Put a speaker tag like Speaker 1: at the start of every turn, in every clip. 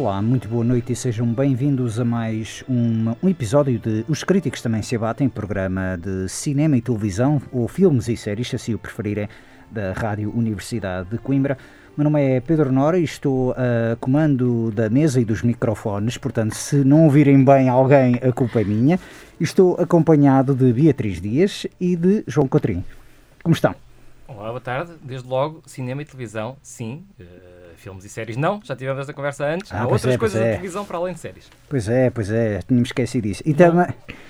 Speaker 1: Olá, muito boa noite e sejam bem-vindos a mais um, um episódio de Os Críticos Também Se Abatem, programa de cinema e televisão, ou filmes e séries, se assim o preferirem, da Rádio Universidade de Coimbra. Meu nome é Pedro Nora e estou a comando da mesa e dos microfones, portanto, se não ouvirem bem alguém, a culpa é minha. Estou acompanhado de Beatriz Dias e de João Cotrim. Como estão?
Speaker 2: Olá, boa tarde. Desde logo, cinema e televisão, sim. Uh, filmes e séries, não. Já tivemos esta conversa antes.
Speaker 1: Ah,
Speaker 2: Há outras
Speaker 1: é,
Speaker 2: coisas
Speaker 1: é.
Speaker 2: da televisão para além de séries.
Speaker 1: Pois é, pois é, tínhamos esquecido disso. E também.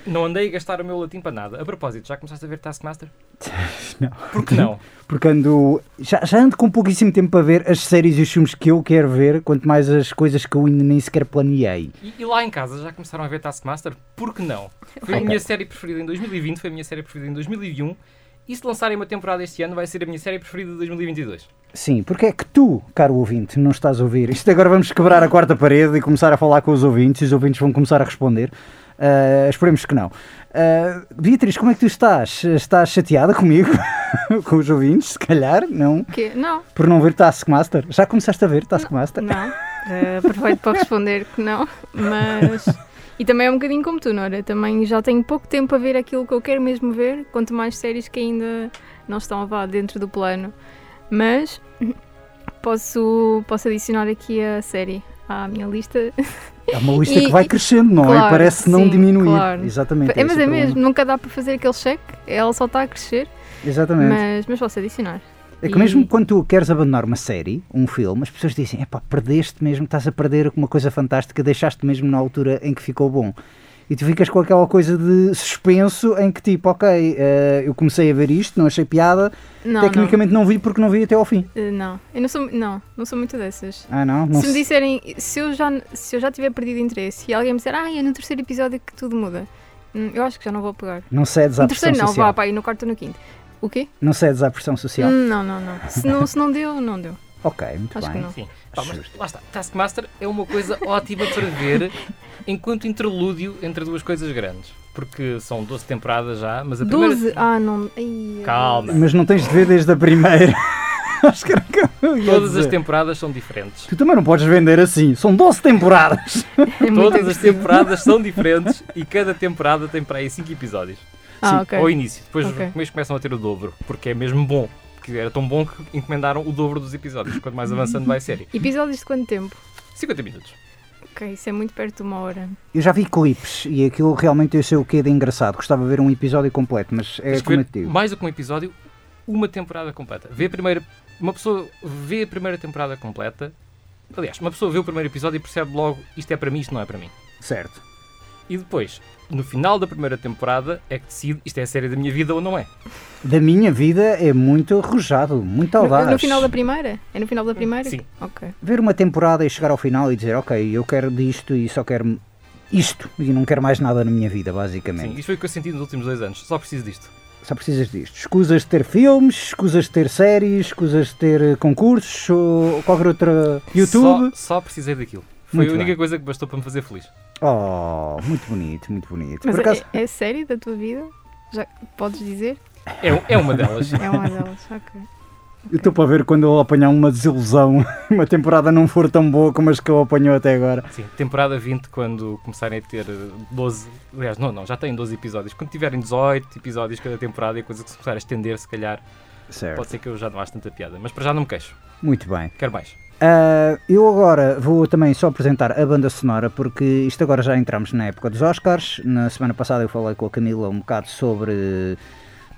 Speaker 2: Não andei a gastar o meu latim para nada. A propósito, já começaste a ver Taskmaster?
Speaker 1: Não.
Speaker 2: Por que não?
Speaker 1: Porque ando. Já, já ando com pouquíssimo tempo para ver as séries e os filmes que eu quero ver, quanto mais as coisas que eu ainda nem sequer planeei.
Speaker 2: E, e lá em casa já começaram a ver Taskmaster? Por que não? Foi a
Speaker 1: Ok.
Speaker 2: minha série preferida em 2020, foi a minha série preferida em 2001. E se lançarem uma temporada este ano, vai ser a minha série preferida de 2022.
Speaker 1: Sim, porque é que tu, caro ouvinte, não estás a ouvir? Isto agora vamos quebrar a quarta parede e começar a falar com os ouvintes e os ouvintes vão começar a responder. Ah, esperemos que não. Ah, Beatriz, como é que tu estás? Estás chateada comigo? com os ouvintes, se calhar? Não?
Speaker 3: Que? Não,
Speaker 1: Por não ver Taskmaster? Já começaste a ver Taskmaster?
Speaker 3: não. Eh, aproveito para responder que não, mas. E também é um bocadinho como tu, Nora. Também já tenho pouco tempo a ver aquilo que eu quero mesmo ver, quanto mais séries que ainda não estão lá dentro do plano. Mas posso, posso adicionar aqui a série à minha lista.
Speaker 1: É uma lista
Speaker 3: E-
Speaker 1: que vai crescendo, não é?
Speaker 3: claro,
Speaker 1: Parece não
Speaker 3: sim,
Speaker 1: diminuir.
Speaker 3: claro.
Speaker 1: Exatamente.
Speaker 3: É, mas é mesmo, nunca dá para fazer aquele cheque, ela só está a crescer,
Speaker 1: Exatamente.
Speaker 3: mas, mas posso adicionar.
Speaker 1: É que
Speaker 3: E-
Speaker 1: mesmo quando tu queres abandonar uma série, um filme, as pessoas dizem: epá, perdeste mesmo, estás a perder uma coisa fantástica, deixaste mesmo na altura em que ficou bom. E tu ficas com aquela coisa de suspenso em que tipo, ok, eh, eu comecei a ver isto, não achei piada,
Speaker 3: Não,
Speaker 1: tecnicamente não. vi porque não vi até ao fim.
Speaker 3: não. Eh, não. Eu não sou, não, não sou muito dessas.
Speaker 1: Ah, não? não
Speaker 3: se me
Speaker 1: se-
Speaker 3: disserem, se eu, já, se eu já tiver perdido interesse e alguém me disser, ah, é no terceiro episódio que tudo muda, hum, eu acho que já não vou pegar.
Speaker 1: não cedes à
Speaker 3: No terceiro não,
Speaker 1: social.
Speaker 3: vá, pá, e no quarto ou no quinto. O quê?
Speaker 1: Não cedes à pressão social.
Speaker 3: Hum, Não, não, não. Se não, se não deu, não deu.
Speaker 1: Ok, muito
Speaker 3: Acho que
Speaker 1: bem.
Speaker 3: não.
Speaker 2: Sim. Pá, mas lá está. Taskmaster é uma coisa ótima para ver enquanto interlúdio entre duas coisas grandes. Porque são 12 temporadas já, mas a primeira...
Speaker 3: 12? Ah, não. Ai,
Speaker 2: Calma.
Speaker 1: Mas não tens de ver desde a primeira. Acho que era o que eu ia
Speaker 2: Todas as
Speaker 1: dizer.
Speaker 2: temporadas são diferentes.
Speaker 1: Tu também não podes vender assim, são 12 temporadas.
Speaker 3: É
Speaker 2: Todas as temporadas são diferentes e cada temporada tem para aí 5 episódios.
Speaker 3: Ah, ok.
Speaker 2: Ao início. Depois
Speaker 3: Ok.
Speaker 2: os meses começam a ter o dobro, porque é mesmo bom. Porque era tão bom que encomendaram o dobro dos episódios. Quanto mais avançando vai a série.
Speaker 3: Episódios de quanto tempo?
Speaker 2: 50 minutos.
Speaker 3: Ok, isso é muito perto de uma hora.
Speaker 1: Eu já vi clipes e aquilo realmente eu sei o que é de engraçado. Gostava de ver um episódio completo, mas é
Speaker 2: que
Speaker 1: digo.
Speaker 2: mais do que um episódio, uma temporada completa. Vê a primeira. Uma pessoa vê a primeira temporada completa. Aliás, uma pessoa vê o primeiro episódio e percebe logo isto é para mim, isto não é para mim.
Speaker 1: Certo.
Speaker 2: E depois, no final da primeira temporada, é que decide isto é a série da minha vida ou não é.
Speaker 1: Da minha vida é muito arrojado, muito
Speaker 3: No,
Speaker 1: audaz.
Speaker 3: no final da primeira? É no final da primeira?
Speaker 2: Sim.
Speaker 3: Ok.
Speaker 1: Ver uma temporada e chegar ao final e dizer, ok, eu quero disto e só quero isto e não quero mais nada na minha vida,
Speaker 2: Sim,
Speaker 1: basicamente.
Speaker 2: isto foi o que eu senti nos últimos dois anos. Só preciso disto.
Speaker 1: Só precisas disto. Escusas de ter filmes, escusas de ter séries, escusas de ter eh, concursos ou qualquer outra YouTube.
Speaker 2: Só, só precisei daquilo. Foi
Speaker 1: Muito
Speaker 2: a única
Speaker 1: bem.
Speaker 2: coisa que bastou para me fazer feliz.
Speaker 1: Oh, muito bonito, muito bonito.
Speaker 3: Mas
Speaker 1: acaso,
Speaker 3: é, é série da tua vida? Já podes dizer?
Speaker 2: É, é uma delas.
Speaker 3: É uma delas, ok.
Speaker 1: eu estou para ver quando ele apanhar uma desilusão, uma temporada não for tão boa como as que ele apanhou até agora.
Speaker 2: Sim, temporada 20, quando começarem a ter eh, 12. Aliás, não, não, já têm 12 episódios. Quando tiverem 18 episódios cada temporada e a coisa que se começar a estender, se calhar
Speaker 1: Certo.
Speaker 2: pode ser que eu já não acho tanta piada. Mas para já não me queixo.
Speaker 1: Muito bem.
Speaker 2: Quero mais.
Speaker 1: Ah, eu agora vou também só apresentar a banda sonora, porque isto agora já entramos na época dos Oscars. Na semana passada eu falei com a Camila um bocado sobre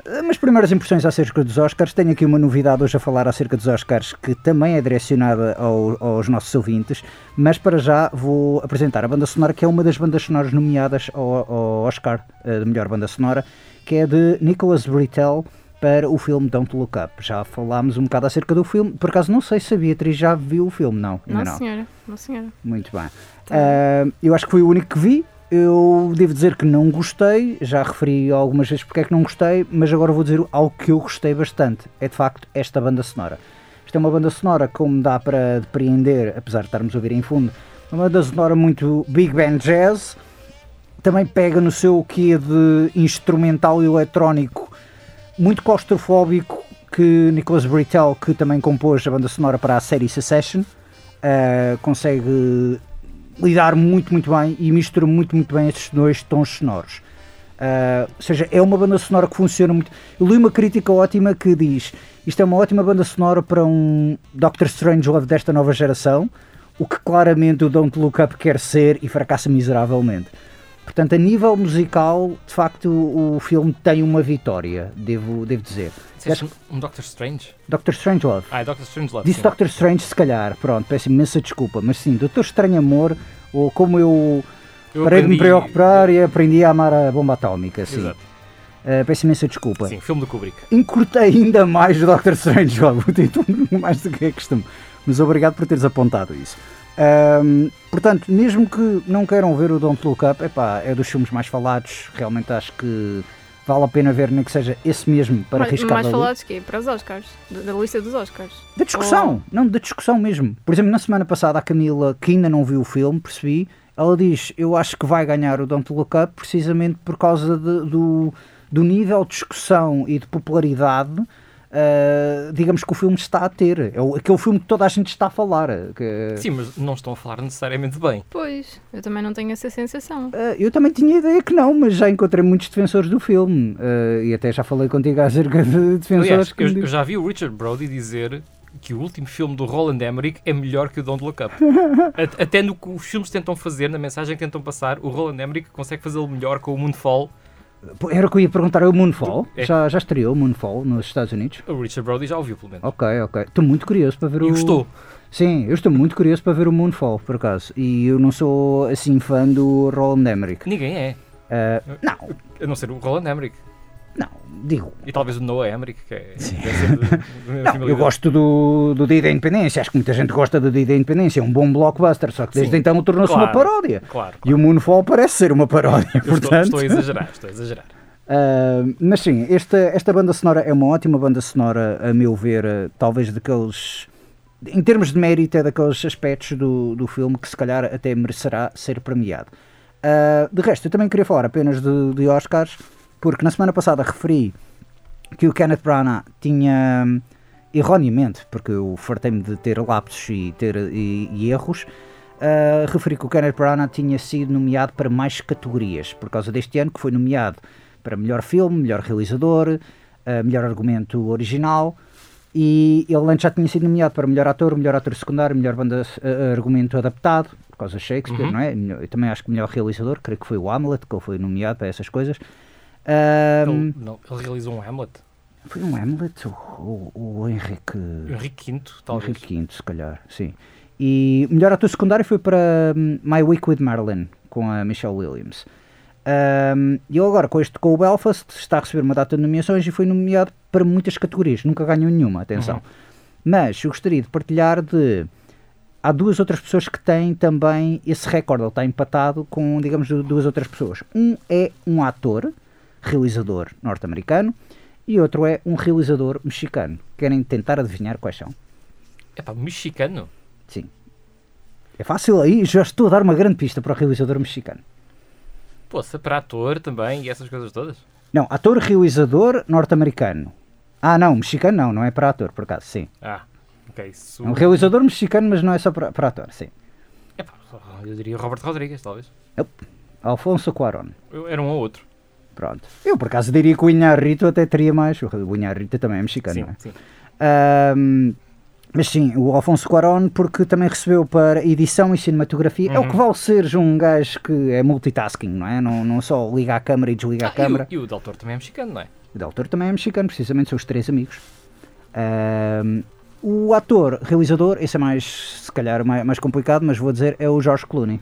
Speaker 1: as minhas primeiras impressões acerca dos Oscars. Tenho aqui uma novidade hoje a falar acerca dos Oscars que também é direcionada ao- aos nossos ouvintes, mas para já vou apresentar a banda sonora que é uma das bandas sonoras nomeadas ao, ao Oscar eh, de melhor banda sonora, que é de Nicholas Britell para o filme Don't Look Up. Já falámos um bocado acerca do filme, por acaso não sei se a Beatriz já viu o filme, não. ainda
Speaker 3: Não, senhora. Não, senhora.
Speaker 1: Muito bem.
Speaker 3: Tá.
Speaker 1: Ah, eu acho que foi o único que vi. Eu devo dizer que não gostei, já referi algumas vezes porque é que não gostei, mas agora vou dizer algo que eu gostei bastante. É de facto esta banda sonora. Isto é uma banda sonora como dá para depreender, apesar de estarmos a ouvir em fundo, uma banda sonora muito big band jazz, também pega no seu quê de instrumental e eletrónico muito claustrofóbico que Nicholas Britell, que também compôs a banda sonora para a série Secession, uh, consegue lidar muito, muito bem e mistura muito, muito bem estes dois tons sonoros. Uh, ou seja, é uma banda sonora que funciona muito. Eu li uma crítica ótima que diz: isto é uma ótima banda sonora para um Doctor Strangelove desta nova geração, o que claramente o Don't Look Up quer ser e fracassa miseravelmente. Portanto, a nível musical, de facto, o, o filme tem uma vitória, devo, devo dizer.
Speaker 2: Disseste um, um Doctor Strange?
Speaker 1: Doctor Strangelove.
Speaker 2: Ah, é Doctor Strange Love.
Speaker 1: Disse
Speaker 2: sim.
Speaker 1: Doctor Strange, se calhar, pronto, peço imensa desculpa, mas sim, Doutor Estranho Amor, ou como eu
Speaker 2: Eu
Speaker 1: parei de me
Speaker 2: aprendi-
Speaker 1: preocupar e aprendi a amar a bomba atómica, sim.
Speaker 2: Exato.
Speaker 1: Uh, peço imensa desculpa.
Speaker 2: Sim, filme do Kubrick.
Speaker 1: Encurtei ainda mais o Doctor Strangelove, o título mais do que é costume. Mas obrigado por teres apontado isso. Ahm, portanto, mesmo que não queiram ver o Don't Look Up, epá, é dos filmes mais falados, realmente acho que vale a pena ver, nem que seja esse mesmo, para arriscar
Speaker 3: mais falados que é para os Oscars. Da, da lista dos Oscars.
Speaker 1: Da discussão, não, da discussão mesmo. Por exemplo, na semana passada, a Camila, que ainda não viu o filme, percebi, ela diz: Eu acho que vai ganhar o Don't Look Up precisamente por causa de- do, do nível de discussão e de popularidade. Ah, digamos que o filme está a ter. É o- aquele filme que toda a gente está a falar. que-
Speaker 2: Sim, mas não estão a falar necessariamente bem.
Speaker 3: Pois, eu também não tenho essa sensação.
Speaker 1: Ah, eu também tinha ideia que não, mas já encontrei muitos defensores do filme. Ah, e até já falei contigo acerca de defensores
Speaker 2: Aliás,
Speaker 1: que
Speaker 2: eu, eu já vi o Richard Brody dizer que o último filme do Roland Emmerich é melhor que o Don't Look Up. A- Até no que os filmes tentam fazer, na mensagem que tentam passar, o Roland Emmerich consegue fazê-lo melhor com o Moonfall.
Speaker 1: Era o que eu ia perguntar, é o Moonfall?
Speaker 2: É.
Speaker 1: Já, já estreou o Moonfall nos Estados Unidos?
Speaker 2: O Richard Brody já ouviu, pelo menos.
Speaker 1: Ok, ok. Estou muito curioso para ver
Speaker 2: E
Speaker 1: o.
Speaker 2: gostou.
Speaker 1: Sim, eu estou muito curioso para ver o Moonfall, por acaso. E eu não sou assim fã do Roland Emmerich.
Speaker 2: Ninguém é.
Speaker 1: Ah, não,
Speaker 2: A não ser o Roland Emmerich.
Speaker 1: Não, digo.
Speaker 2: E talvez o Noah Emmerich, que é.
Speaker 1: Não, eu gosto do, do Dia da Independência. Acho que muita gente gosta do Dia da Independência. É um bom blockbuster, só que desde
Speaker 2: Sim,
Speaker 1: então tornou-se uma
Speaker 2: claro.
Speaker 1: paródia.
Speaker 2: Claro.
Speaker 1: E o Moonfall parece ser uma paródia,
Speaker 2: Eu estou,
Speaker 1: portanto.
Speaker 2: estou a exagerar, estou a exagerar.
Speaker 1: Ah, mas sim, esta, esta banda sonora é uma ótima banda sonora, a meu ver, ah, talvez daqueles. Em termos de mérito, é daqueles aspectos do, do filme que se calhar até merecerá ser premiado. Ah, de resto, eu também queria falar apenas de, de Oscars, porque na semana passada referi que o Kenneth Branagh tinha, hum, erroneamente, porque eu fartei-me de ter lapsos e, ter, e, e erros, ah, referi que o Kenneth Branagh tinha sido nomeado para mais categorias, por causa deste ano que foi nomeado para melhor filme, melhor realizador, ah, melhor argumento original, e ele antes já tinha sido nomeado para melhor ator, melhor ator secundário, melhor banda ah, argumento adaptado, por causa de Shakespeare,
Speaker 2: Uhum.
Speaker 1: não é? Eu também acho que melhor realizador, creio que foi o Hamlet, que ele foi nomeado para essas coisas. Ah,
Speaker 2: Ele, não, ele realizou um Hamlet.
Speaker 1: foi um Hamlet ou o, o Henrique.
Speaker 2: Henrique V, talvez.
Speaker 1: Henrique V, se calhar, sim. E o melhor ator secundário foi para hum, My Week with Marilyn, com a Michelle Williams. Um, e ele agora, com este com o Belfast, está a receber uma data de nomeações e foi nomeado para muitas categorias. Nunca ganhou nenhuma, atenção.
Speaker 2: Uhum.
Speaker 1: Mas eu gostaria de partilhar de. Há duas outras pessoas que têm também esse recorde. Ele está empatado com, digamos, du- duas outras pessoas. Um é um ator, realizador norte-americano, e outro é um realizador mexicano. Querem tentar adivinhar quais são?
Speaker 2: É pá, mexicano.
Speaker 1: Sim. É fácil aí, já estou a dar uma grande pista para o realizador mexicano.
Speaker 2: Poça, para ator também e essas coisas todas.
Speaker 1: Não, ator realizador norte-americano. Ah, não, mexicano não, não é para ator, por acaso, sim.
Speaker 2: Ah, ok. Isso...
Speaker 1: É um realizador mexicano, mas não é só para, para ator, sim.
Speaker 2: É pá, eu diria Robert Rodrigues, talvez.
Speaker 1: Alfonso Cuarón.
Speaker 2: Eu- Era um ou outro.
Speaker 1: Pronto. Eu, por acaso, diria que o Inharrito até teria mais. O Inharrito também é mexicano,
Speaker 2: Sim,
Speaker 1: não é?
Speaker 2: sim.
Speaker 1: Ahm, mas sim, o Alfonso Cuarón, porque também recebeu para edição e cinematografia. É o que vale ser um gajo que é multitasking, não é? Não, não só liga a câmara e desliga a
Speaker 2: Ah, e,
Speaker 1: câmara.
Speaker 2: o, e o Del Toro também é mexicano, não é?
Speaker 1: O Del Toro também é mexicano, precisamente, são os três amigos. Ahm, o ator, realizador, esse é mais, se calhar, mais, mais complicado, mas vou dizer, é o George Clooney,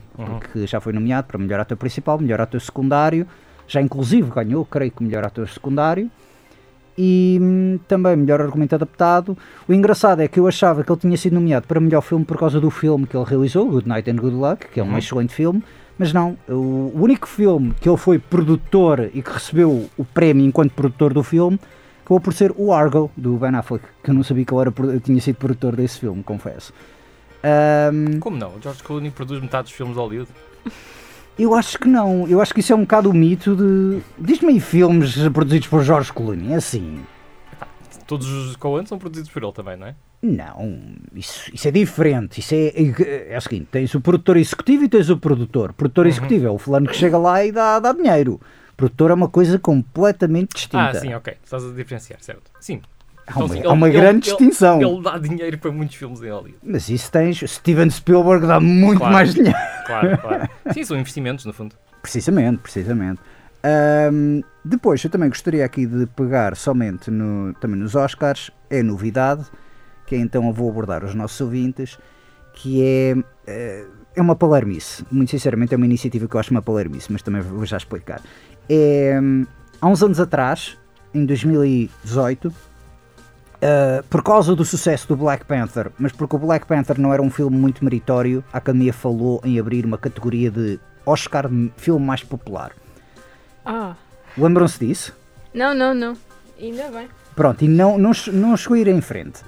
Speaker 1: que já foi nomeado para melhor ator principal, melhor ator secundário, já inclusive ganhou, creio que, melhor ator secundário, e hum, também melhor argumento adaptado. O engraçado é que eu achava que ele tinha sido nomeado para melhor filme por causa do filme que ele realizou, Good Night and Good Luck, que é um excelente filme, mas não, o único filme que ele foi produtor e que recebeu o prémio enquanto produtor do filme acabou por ser o Argo, do Ben Affleck, que eu não sabia que ele era, eu tinha sido produtor desse filme, confesso. Ahm,
Speaker 2: Como não? O George Clooney produz metade dos filmes de Hollywood.
Speaker 1: eu acho que não, eu acho que isso é um bocado o mito de. Diz-me aí filmes produzidos por George Clooney, é assim.
Speaker 2: Todos os Coen são produzidos por ele também, não é?
Speaker 1: Não, isso, isso é diferente. Isso é, é, é o seguinte: tens o produtor executivo e tens o produtor. O produtor
Speaker 2: Uhum.
Speaker 1: executivo é o fulano que chega lá e dá, dá dinheiro. O produtor é uma coisa completamente distinta.
Speaker 2: Ah, sim, ok. Estás a diferenciar, certo? Sim.
Speaker 1: Há uma,
Speaker 2: Então,
Speaker 1: há uma
Speaker 2: ele-
Speaker 1: grande
Speaker 2: ele-
Speaker 1: distinção.
Speaker 2: Ele dá dinheiro para muitos filmes em Hollywood.
Speaker 1: Mas isso tens. Steven Spielberg dá muito
Speaker 2: Claro.
Speaker 1: mais dinheiro.
Speaker 2: Claro, claro. Sim, são investimentos, no fundo.
Speaker 1: Precisamente, precisamente. Ahm, depois, eu também gostaria aqui de pegar somente no, também nos Oscars, é novidade, que é então eu vou abordar os nossos ouvintes, que é, eh, é uma palermice. Muito sinceramente, é uma iniciativa que eu acho uma palermice, mas também vou já explicar. É, hum, há uns anos atrás, em 2018, Uh, por causa do sucesso do Black Panther, mas porque o Black Panther não era um filme muito meritório, a Academia falou em abrir uma categoria de Oscar de filme mais popular.
Speaker 3: Ah,
Speaker 1: Lembram-se disso?
Speaker 3: não, não, não. Ainda bem.
Speaker 1: Pronto, e não, não, não chegou a ir em frente.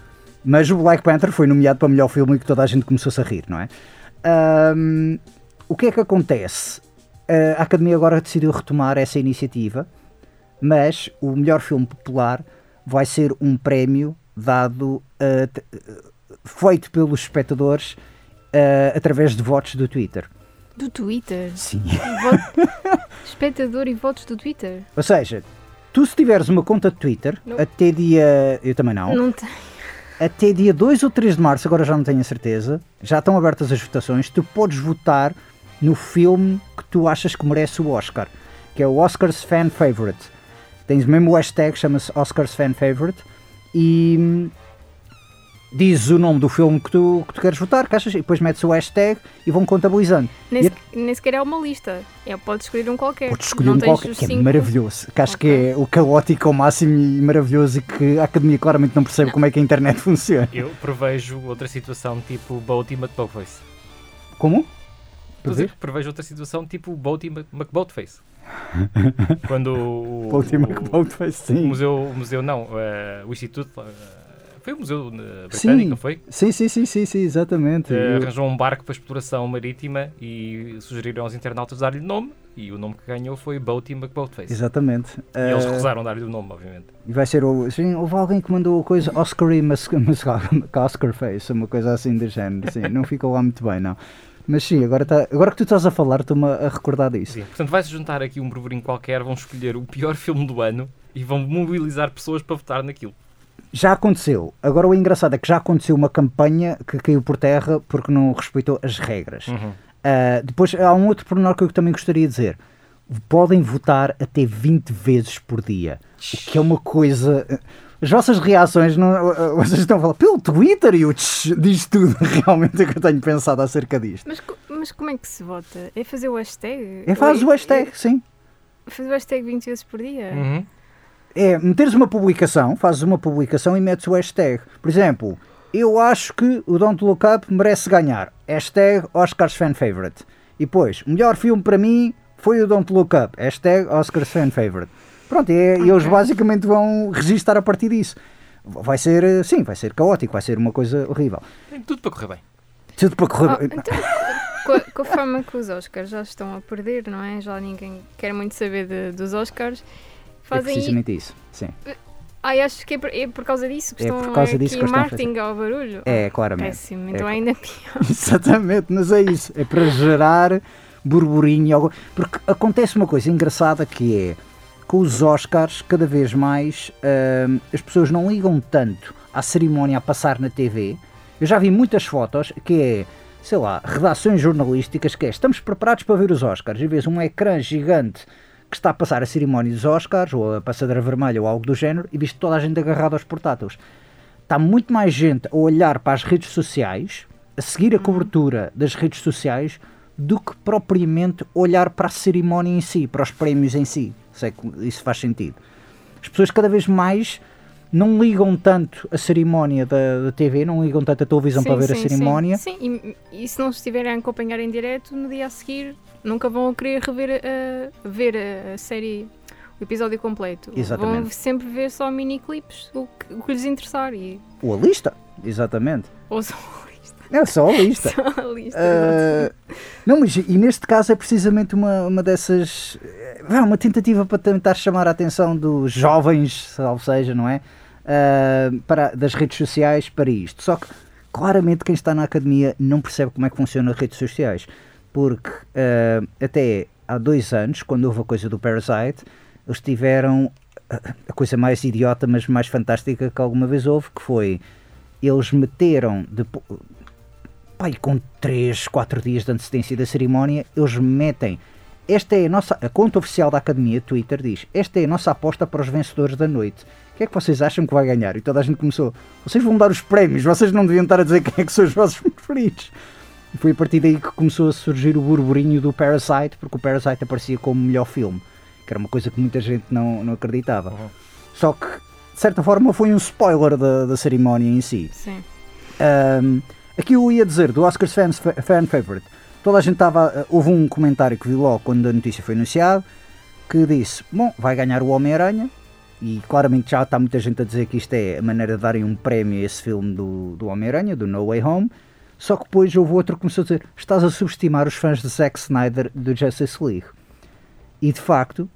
Speaker 1: Mas o Black Panther foi nomeado para melhor filme e que toda a gente começou-se a rir, não é? Ahm, o que é que acontece? Uh, a Academia agora decidiu retomar essa iniciativa, mas o melhor filme popular vai ser um prémio dado, uh, feito pelos espectadores uh, através de votos do Twitter.
Speaker 3: Do Twitter.
Speaker 1: Sim.
Speaker 3: Voto- Espectador e votos do Twitter.
Speaker 1: Ou seja, tu se tiveres uma conta de Twitter,
Speaker 3: Não.
Speaker 1: até dia. Eu também não.
Speaker 3: Não tem.
Speaker 1: até dia 2 ou 3 de março, agora já não tenho a certeza, já estão abertas as votações, tu podes votar no filme que tu achas que merece o Oscar, que é o Oscars Fan Favorite. Tens mesmo o hashtag, chama-se Oscars Fan Favorite, e hum, dizes o nome do filme que tu, que tu queres votar, que achas, e depois metes o hashtag e vão contabilizando.
Speaker 3: Nem,
Speaker 1: E
Speaker 3: nem sequer é uma lista. É, podes escolher um qualquer.
Speaker 1: Podes escolher
Speaker 3: não
Speaker 1: um
Speaker 3: tens
Speaker 1: qualquer,
Speaker 3: os
Speaker 1: que é
Speaker 3: cinco.
Speaker 1: maravilhoso, que acho
Speaker 3: Ok.
Speaker 1: que é o caótico ao máximo e maravilhoso e que a Academia claramente não percebe como é que a internet funciona.
Speaker 2: Eu prevejo outra situação tipo Boat e McBoatface.
Speaker 1: Como?
Speaker 2: Estou a dizer que prevejo outra situação tipo Boat Mc- McBoatface. Quando o,
Speaker 1: Boat
Speaker 2: o-
Speaker 1: McBoatface,
Speaker 2: o
Speaker 1: sim.
Speaker 2: museu, o museu não, eh, o Instituto, eh, foi o museu eh, britânico,
Speaker 1: Sim.
Speaker 2: não foi?
Speaker 1: Sim, sim, sim, sim, sim, exatamente. Eu-
Speaker 2: arranjou um barco para exploração marítima e sugeriram aos internautas dar-lhe nome e o nome que ganhou foi Boat e McBoatface.
Speaker 1: Exatamente.
Speaker 2: E eles
Speaker 1: Eh,
Speaker 2: recusaram dar-lhe o nome, obviamente.
Speaker 1: E vai ser o. Sim, houve alguém que mandou a coisa Oscar e Oscar Face, uma coisa assim do género. Sim, não ficou lá muito bem, não. Mas sim, agora, tá, agora que tu estás a falar, estou-me a recordar disso.
Speaker 2: Sim. Portanto, vai-se juntar aqui um burburinho qualquer, vão escolher o pior filme do ano e vão mobilizar pessoas para votar naquilo.
Speaker 1: Já aconteceu. Agora o engraçado é que já aconteceu uma campanha que caiu por terra porque não respeitou as regras.
Speaker 2: Uhum.
Speaker 1: Ah, depois há um outro pormenor que eu também gostaria de dizer. Podem votar até 20 vezes por dia. O que é uma coisa. As vossas reações, não, ah, vocês estão a falar pelo Twitter e o tch, diz tudo realmente é que eu tenho pensado acerca disto.
Speaker 3: Mas, mas como é que se vota? É fazer o hashtag?
Speaker 1: É faz
Speaker 3: Ou
Speaker 1: o hashtag, sim.
Speaker 3: é fazer o hashtag 20 vezes por dia?
Speaker 2: Uhum.
Speaker 1: É meteres uma publicação, fazes uma publicação e metes o hashtag. Por exemplo, eu acho que o Don't Look Up merece ganhar. Hashtag Oscars Fan Favorite. E depois, o melhor filme para mim foi o Don't Look Up. Hashtag Oscars Fan Favorite. Pronto, e, é- e eles basicamente vão registar a partir disso. Vai ser, eh, sim, vai ser caótico, vai ser uma coisa horrível.
Speaker 2: Tem tudo para correr bem.
Speaker 1: Tudo para correr.
Speaker 3: Oh, então, com, a, com a forma que os Oscars já estão a perder, não é? Já ninguém quer muito saber de- dos Oscars.
Speaker 1: é
Speaker 3: Fazem.
Speaker 1: precisamente isso. Sim.
Speaker 3: Ai, acho que é por, é por causa disso que
Speaker 1: É
Speaker 3: estão
Speaker 1: por causa
Speaker 3: aqui
Speaker 1: disso que eles estão a
Speaker 3: marketing ao barulho.
Speaker 1: É,
Speaker 3: Ah,
Speaker 1: claramente.
Speaker 3: Péssimo,
Speaker 1: É
Speaker 3: então
Speaker 1: cla-
Speaker 3: ainda pior.
Speaker 1: Exatamente, mas é isso. É para gerar burburinho. Porque acontece uma coisa engraçada que é. Com os Oscars, cada vez mais hum, as pessoas não ligam tanto à cerimónia a passar na TV. Eu já vi muitas fotos que é, sei lá, redações jornalísticas que é, estamos preparados para ver os Oscars e vês um ecrã gigante que está a passar a cerimónia dos Oscars ou a passadeira vermelha ou algo do género e viste toda a gente agarrada aos portáteis. Está muito mais gente a olhar para as redes sociais, a seguir a cobertura das redes sociais, do que propriamente olhar para a cerimónia em si, para os prémios em si. Sei que isso faz sentido. As pessoas cada vez mais não ligam tanto a cerimónia da, da TV, não ligam tanto a televisão
Speaker 3: Sim,
Speaker 1: para ver a
Speaker 3: sim,
Speaker 1: cerimónia.
Speaker 3: Sim, Sim, e, e se não estiverem a acompanhar em direto, no dia a seguir nunca vão querer rever a, ver a, a série, o episódio completo.
Speaker 1: Exatamente.
Speaker 3: Vão sempre ver só mini clipes, o que, o que lhes interessar. E,
Speaker 1: Ou a lista, exatamente.
Speaker 3: ou só
Speaker 1: É só a lista.
Speaker 3: Só a lista.
Speaker 1: Ah, não, mas e neste caso é precisamente uma, uma dessas. eh, uma tentativa para tentar chamar a atenção dos jovens, salvo seja, não é? Ah, para, das redes sociais para isto. Só que claramente quem está na academia não percebe como é que funcionam as redes sociais. Porque ah, até há dois anos, quando houve a coisa do Parasite, eles tiveram a coisa mais idiota, mas mais fantástica que alguma vez houve, que foi eles meteram pai, com 3, 4 dias de antecedência da cerimónia, eles metem. Esta é a nossa. A conta oficial da Academia, Twitter, diz: Esta é a nossa aposta para os vencedores da noite. O que é que vocês acham que vai ganhar? E toda a gente começou: Vocês vão dar os prémios, vocês não deviam estar a dizer quem é que são os vossos preferidos. E foi a partir daí que começou a surgir o burburinho do Parasite, porque o Parasite aparecia como melhor filme, que era uma coisa que muita gente não, não acreditava. Só que, de certa forma, foi um spoiler da, da cerimónia em si.
Speaker 3: Sim.
Speaker 1: Um, aqui eu ia dizer do Oscars Fans, Fan Favorite. Toda a gente estava. Houve um comentário que vi logo quando a notícia foi anunciada que disse: Bom, vai ganhar o Homem-Aranha. E claramente já está muita gente a dizer que isto é a maneira de darem um prémio a esse filme do, do Homem-Aranha, do No Way Home. Só que depois houve outro que começou a dizer: Estás a subestimar os fãs de Zack Snyder do Justice League. E de facto,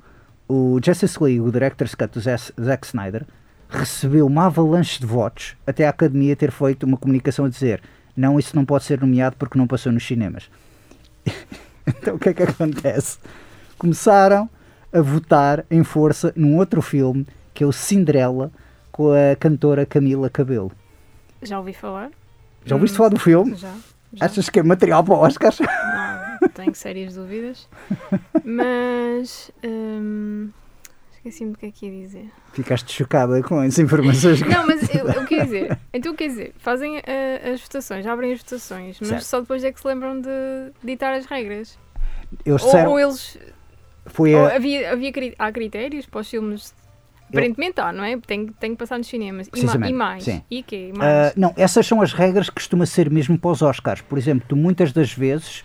Speaker 1: o Justice League, o Director's Cut do Zack Snyder, recebeu uma avalanche de votos até a Academia ter feito uma comunicação a dizer não, isso não pode ser nomeado porque não passou nos cinemas. então o que é que acontece? Começaram a votar em força num outro filme que é o Cinderela com a cantora Camila Cabelo.
Speaker 3: Já ouvi falar?
Speaker 1: Já ouviste
Speaker 3: Hum,
Speaker 1: falar do filme?
Speaker 3: Já. já.
Speaker 1: Achas que é material para Oscars?
Speaker 3: Não, tenho sérias dúvidas. Mas. hum, Esqueci-me do que é que ia dizer.
Speaker 1: Ficaste chocada com as informações que...
Speaker 3: Não, mas eu, eu quer dizer, então quer dizer, fazem eh, as votações, abrem as votações, mas
Speaker 1: Certo.
Speaker 3: só depois é que se lembram de ditar as regras.
Speaker 1: Eles
Speaker 3: Ou,
Speaker 1: disseram,
Speaker 3: ou eles.
Speaker 1: foi
Speaker 3: ou
Speaker 1: a,
Speaker 3: havia, havia, cri- há critérios para os filmes. Aparentemente há, não é? Tem, tem que passar nos cinemas. E, mais?
Speaker 1: sim.
Speaker 3: E quê?
Speaker 1: Ah,
Speaker 3: Mais?
Speaker 1: não, essas são as regras que costuma ser mesmo para os Oscars. Por exemplo, tu muitas das vezes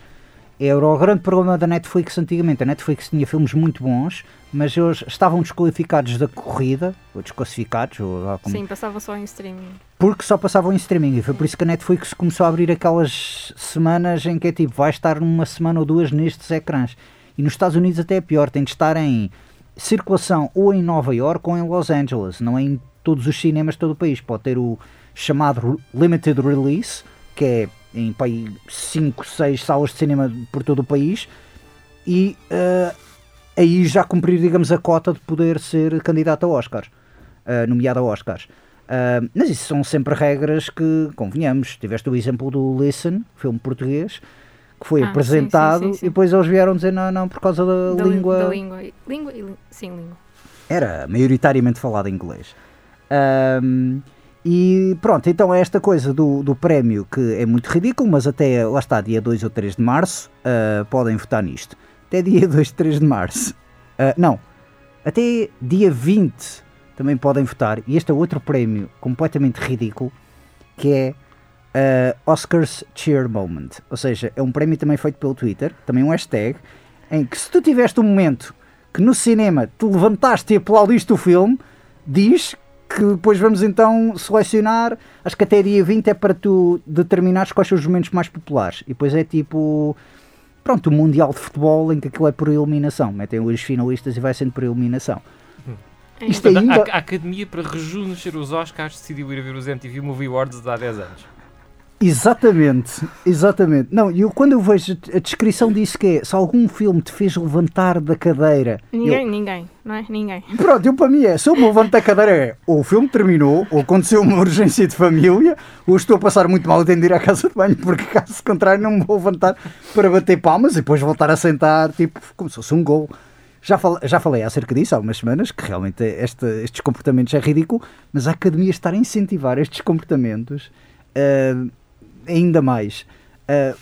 Speaker 1: era o grande problema da Netflix antigamente. A Netflix tinha filmes muito bons, mas eles estavam desqualificados da corrida, ou desclassificados, ou lá como-
Speaker 3: Sim, passava só em streaming.
Speaker 1: porque só passavam em streaming. E foi por isso que a Netflix começou a abrir aquelas semanas em que é tipo, vai estar numa semana ou duas nestes ecrãs. E nos Estados Unidos até é pior, tem de estar em circulação ou em Nova York ou em Los Angeles, não é em todos os cinemas de todo o país. Pode ter o chamado Limited Release, que é em 5, 6 salas de cinema por todo o país, e eh, aí já cumprir, digamos, a cota de poder ser candidato a Oscars, eh, nomeado a Oscars. Ah, mas isso são sempre regras que, convenhamos, tiveste o exemplo do Listen, filme português, que foi
Speaker 3: Ah,
Speaker 1: apresentado
Speaker 3: sim, sim, sim.
Speaker 1: e depois eles vieram dizer não, não, por causa da,
Speaker 3: Da, lí-
Speaker 1: língua.
Speaker 3: Da língua. Língua e. lí- Sim, língua.
Speaker 1: Era maioritariamente falado em inglês. Ahm, e pronto, então é esta coisa do, do prémio que é muito ridículo, mas até lá está, dia 2 ou 3 de março, ah, podem votar nisto. Até dia 2 ou 3 de março. Ah, não, até dia 20 também podem votar. E este é outro prémio completamente ridículo, que é ah, Oscars Cheer Moment. Ou seja, é um prémio também feito pelo Twitter, também um hashtag, em que se tu tiveste um momento que no cinema te levantaste e aplaudiste o filme, diz que depois vamos então selecionar, acho que até dia 20 é para tu determinares quais são os momentos mais populares. E depois é tipo, pronto, o Mundial de Futebol em que aquilo é por eliminação. Metem os finalistas e vai sendo por eliminação.
Speaker 3: É.
Speaker 1: Isto
Speaker 2: Portanto,
Speaker 1: ainda...
Speaker 2: a, a Academia para rejuvenescer os Oscars decidiu ir ver os MTV Movie Awards de há 10 anos.
Speaker 1: Exatamente, exatamente. Não, eu quando eu vejo a descrição disso que é se algum filme te fez levantar da cadeira.
Speaker 3: Ninguém,
Speaker 1: eu-
Speaker 3: ninguém, não é? Ninguém.
Speaker 1: Pronto, eu para mim é, se eu me levanto da cadeira é ou o filme terminou, ou aconteceu uma urgência de família, ou estou a passar muito mal de ir à casa de banho, porque caso contrário não me vou levantar para bater palmas e depois voltar a sentar, tipo, como se fosse um gol. Já, fal- já falei acerca disso há algumas semanas, que realmente este- estes comportamentos é ridículo, mas a academia estar a incentivar estes comportamentos ah, ainda mais. Ah,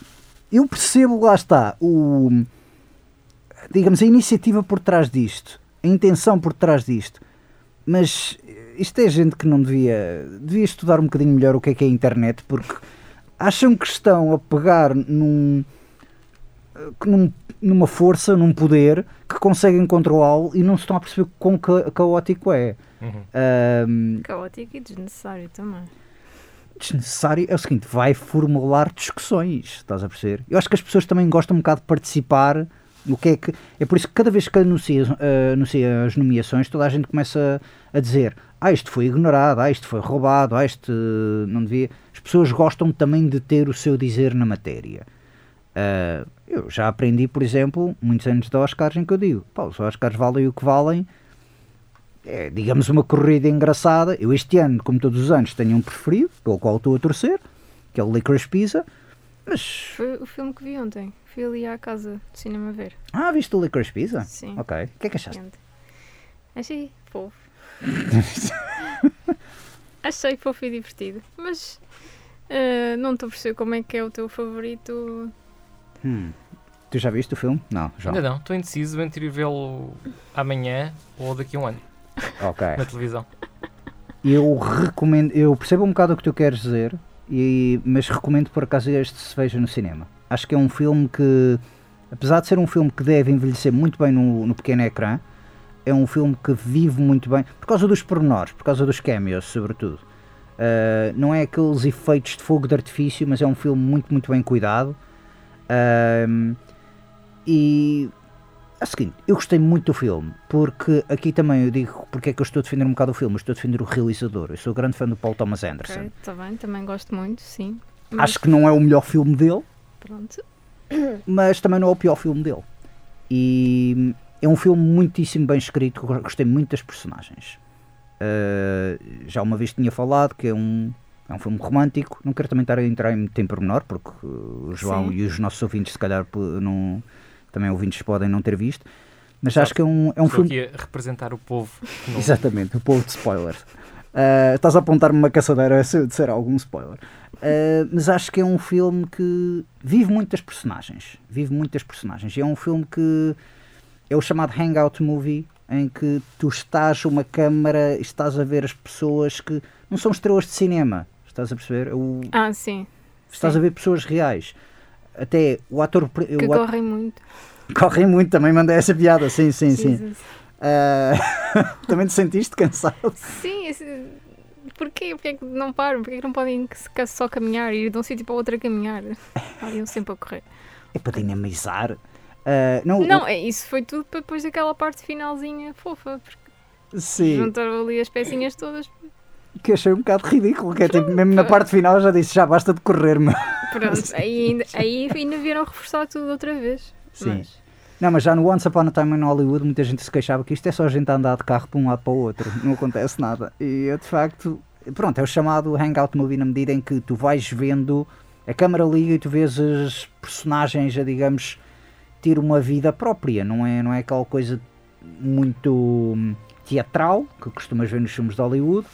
Speaker 1: eu percebo, lá está, o, digamos, a iniciativa por trás disto, a intenção por trás disto, mas isto é gente que não devia, devia estudar um bocadinho melhor o que é que é a internet, porque acham que estão a pegar num, num- numa força, num poder que conseguem controlá-lo e não se estão a perceber quão ca- caótico é.
Speaker 2: Uhum.
Speaker 1: Ahm,
Speaker 3: Caótico e desnecessário também.
Speaker 1: Desnecessário é o seguinte, vai formular discussões, estás a perceber? Eu acho que as pessoas também gostam um bocado de participar no que é que... É por isso que cada vez que anuncia, eh, anuncia as nomeações, toda a gente começa a dizer ah, isto foi ignorado, ah, isto foi roubado, ah, isto eh, não devia... As pessoas gostam também de ter o seu dizer na matéria. Ah, eu já aprendi, por exemplo, muitos anos de Oscars em que eu digo, pá, os Oscars valem o que valem, é, digamos, uma corrida engraçada. Eu este ano, como todos os anos, tenho um preferido, pelo qual estou a torcer, que é o Licorice Pizza. Mas,
Speaker 3: Foi o filme que vi ontem. Fui ali à casa de cinema ver.
Speaker 1: ah, viste o Licorice Pizza?
Speaker 3: Sim.
Speaker 1: Ok. O que é que achaste?
Speaker 3: Achei fofo. Achei fofo e divertido. Mas eh, não estou a perceber como é que é o teu favorito.
Speaker 1: Hum. Tu já viste o filme? Não, João.
Speaker 2: Ainda não, estou indeciso entre ir vê-lo amanhã ou daqui a um ano,
Speaker 1: Ok.
Speaker 2: na televisão.
Speaker 1: Eu recomendo, eu percebo um bocado o que tu queres dizer, e, mas recomendo por acaso este se veja no cinema. Acho que é um filme que, apesar de ser um filme que deve envelhecer muito bem no, no pequeno ecrã, é um filme que vive muito bem, por causa dos pormenores, por causa dos cameos, sobretudo. Uh, não é aqueles efeitos de fogo de artifício, mas é um filme muito, muito bem cuidado. Um, e é o seguinte, eu gostei muito do filme, porque aqui também eu digo porque é que eu estou a defender um bocado o filme, eu estou a defender o realizador. Eu sou grande fã do Paul Thomas Anderson.
Speaker 3: Ok, está bem, também gosto muito, sim. Mas
Speaker 1: Acho que não é o melhor filme dele,
Speaker 3: pronto.
Speaker 1: mas também não é o pior filme dele. E é um filme muitíssimo bem escrito, gostei muito das personagens. Uh, já uma vez tinha falado que é um, é um filme romântico, não quero também estar a entrar em muito em pormenor, porque o João
Speaker 3: Sim.
Speaker 1: e os nossos ouvintes, se calhar, não, também ouvintes podem não ter visto, mas acho que é um, é um
Speaker 2: Estou
Speaker 1: filme.
Speaker 2: aqui a representar o povo. não-
Speaker 1: Exatamente, o povo de spoilers. Uh, estás a apontar-me uma caçadeira se eu disser algum spoiler. Uh, mas acho que é um filme que vive muitas personagens. Vive muitas personagens. E é um filme que é o chamado hangout movie, em que tu estás uma câmara e estás a ver as pessoas que não são estrelas de cinema. Estás a perceber? É O-
Speaker 3: Ah, sim.
Speaker 1: estás
Speaker 3: sim.
Speaker 1: a ver pessoas reais. Até o ator.
Speaker 3: Que
Speaker 1: o ator
Speaker 3: correm muito.
Speaker 1: correm muito, também mandei essa piada. Sim, sim, sim. Uh, também te sentiste cansado?
Speaker 3: Sim, esse... porquê? Porquê é que não param? Porquê é que não podem só caminhar e ir de um sítio para o outro a caminhar? Aliam sempre a correr.
Speaker 1: É para dinamizar. Ah, não,
Speaker 3: Não, é, isso foi tudo para depois daquela parte finalzinha fofa.
Speaker 1: Sim,
Speaker 3: juntaram ali as pecinhas todas.
Speaker 1: Que achei um bocado ridículo. Que é tipo, mesmo na parte final já disse: já basta de correr, meu.
Speaker 3: Pronto, aí ainda, aí ainda vieram reforçar tudo outra vez.
Speaker 1: Sim.
Speaker 3: Mas,
Speaker 1: Não, mas já no Once Upon a Time in Hollywood, muita gente se queixava que isto é só gente a andar de carro para um lado para o outro, não acontece nada. E eu, de facto, pronto, é o chamado hangout movie na medida em que tu vais vendo, a câmara liga e tu vês as personagens a, digamos, ter uma vida própria, não é, não é aquela coisa muito teatral que costumas ver nos filmes de Hollywood.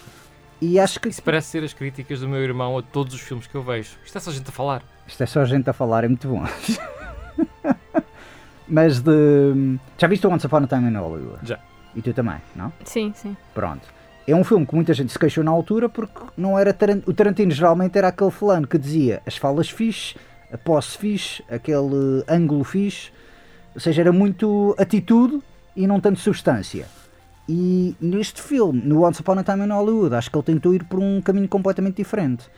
Speaker 1: E acho que
Speaker 2: Isso parece ser as críticas do meu irmão a todos os filmes que eu vejo. Isto é só gente a falar.
Speaker 1: Isto é só gente a falar, é muito bom. Mas de. Já viste o Once Upon a Time in Hollywood?
Speaker 2: Já.
Speaker 1: E tu também, não?
Speaker 3: sim, sim.
Speaker 1: Pronto. É um filme que muita gente se queixou na altura porque não era Taran- o Tarantino geralmente era aquele fulano que dizia as falas fixe, a posse fixe, aquele ângulo fixe, ou seja, era muito atitude e não tanto substância. E neste filme, no Once Upon a Time in Hollywood, acho que ele tentou ir por um caminho completamente diferente.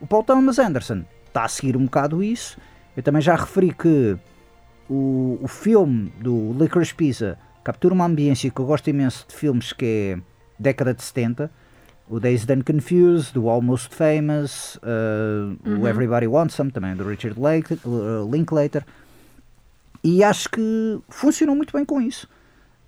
Speaker 1: O Paul Thomas Anderson está a seguir um bocado isso. Eu também já referi que o, o filme do Licorice Pizza captura uma ambiência que eu gosto imenso de filmes que é década de 70. o Dazed and Confused, o Almost Famous, uh, o Everybody Wants Some, também do Richard Lake, uh, Linklater. E acho que funcionou muito bem com isso.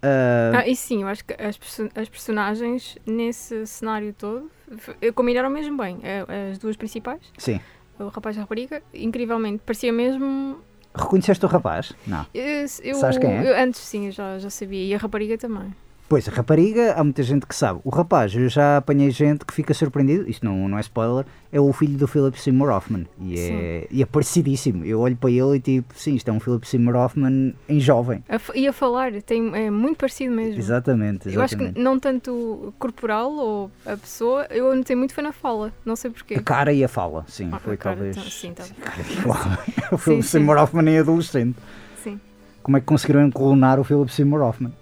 Speaker 1: Uh,
Speaker 3: Ah, e sim, eu acho que as, perso- as personagens nesse cenário todo f- combinaram mesmo bem. Eh, As duas principais,
Speaker 1: sim.
Speaker 3: o rapaz e a rapariga, incrivelmente, parecia mesmo.
Speaker 1: Reconheceste o rapaz? Não.
Speaker 3: Eu, eu-
Speaker 1: Sabes quem é?
Speaker 3: eu- antes sim, eu já, já sabia. E a rapariga também.
Speaker 1: Pois, a rapariga, há muita gente que sabe. O rapaz, eu já apanhei gente que fica surpreendido, isto não, não é spoiler, é o filho do Philip Seymour Hoffman. E é, e é parecidíssimo. Eu olho para ele e tipo, sim, isto é um Philip Seymour Hoffman em jovem.
Speaker 3: A e a falar, tem, é muito parecido mesmo.
Speaker 1: Exatamente,
Speaker 3: Eu acho
Speaker 1: exatamente.
Speaker 3: que não tanto corporal ou a pessoa, eu notei muito foi na fala, não sei porquê.
Speaker 1: A cara e a fala, sim,
Speaker 3: Ah,
Speaker 1: foi
Speaker 3: cara,
Speaker 1: talvez.
Speaker 3: então, sim, tá.
Speaker 1: o Philip. Seymour Hoffman em adolescente.
Speaker 3: Sim.
Speaker 1: Como é que conseguiram clonar o Philip Seymour Hoffman?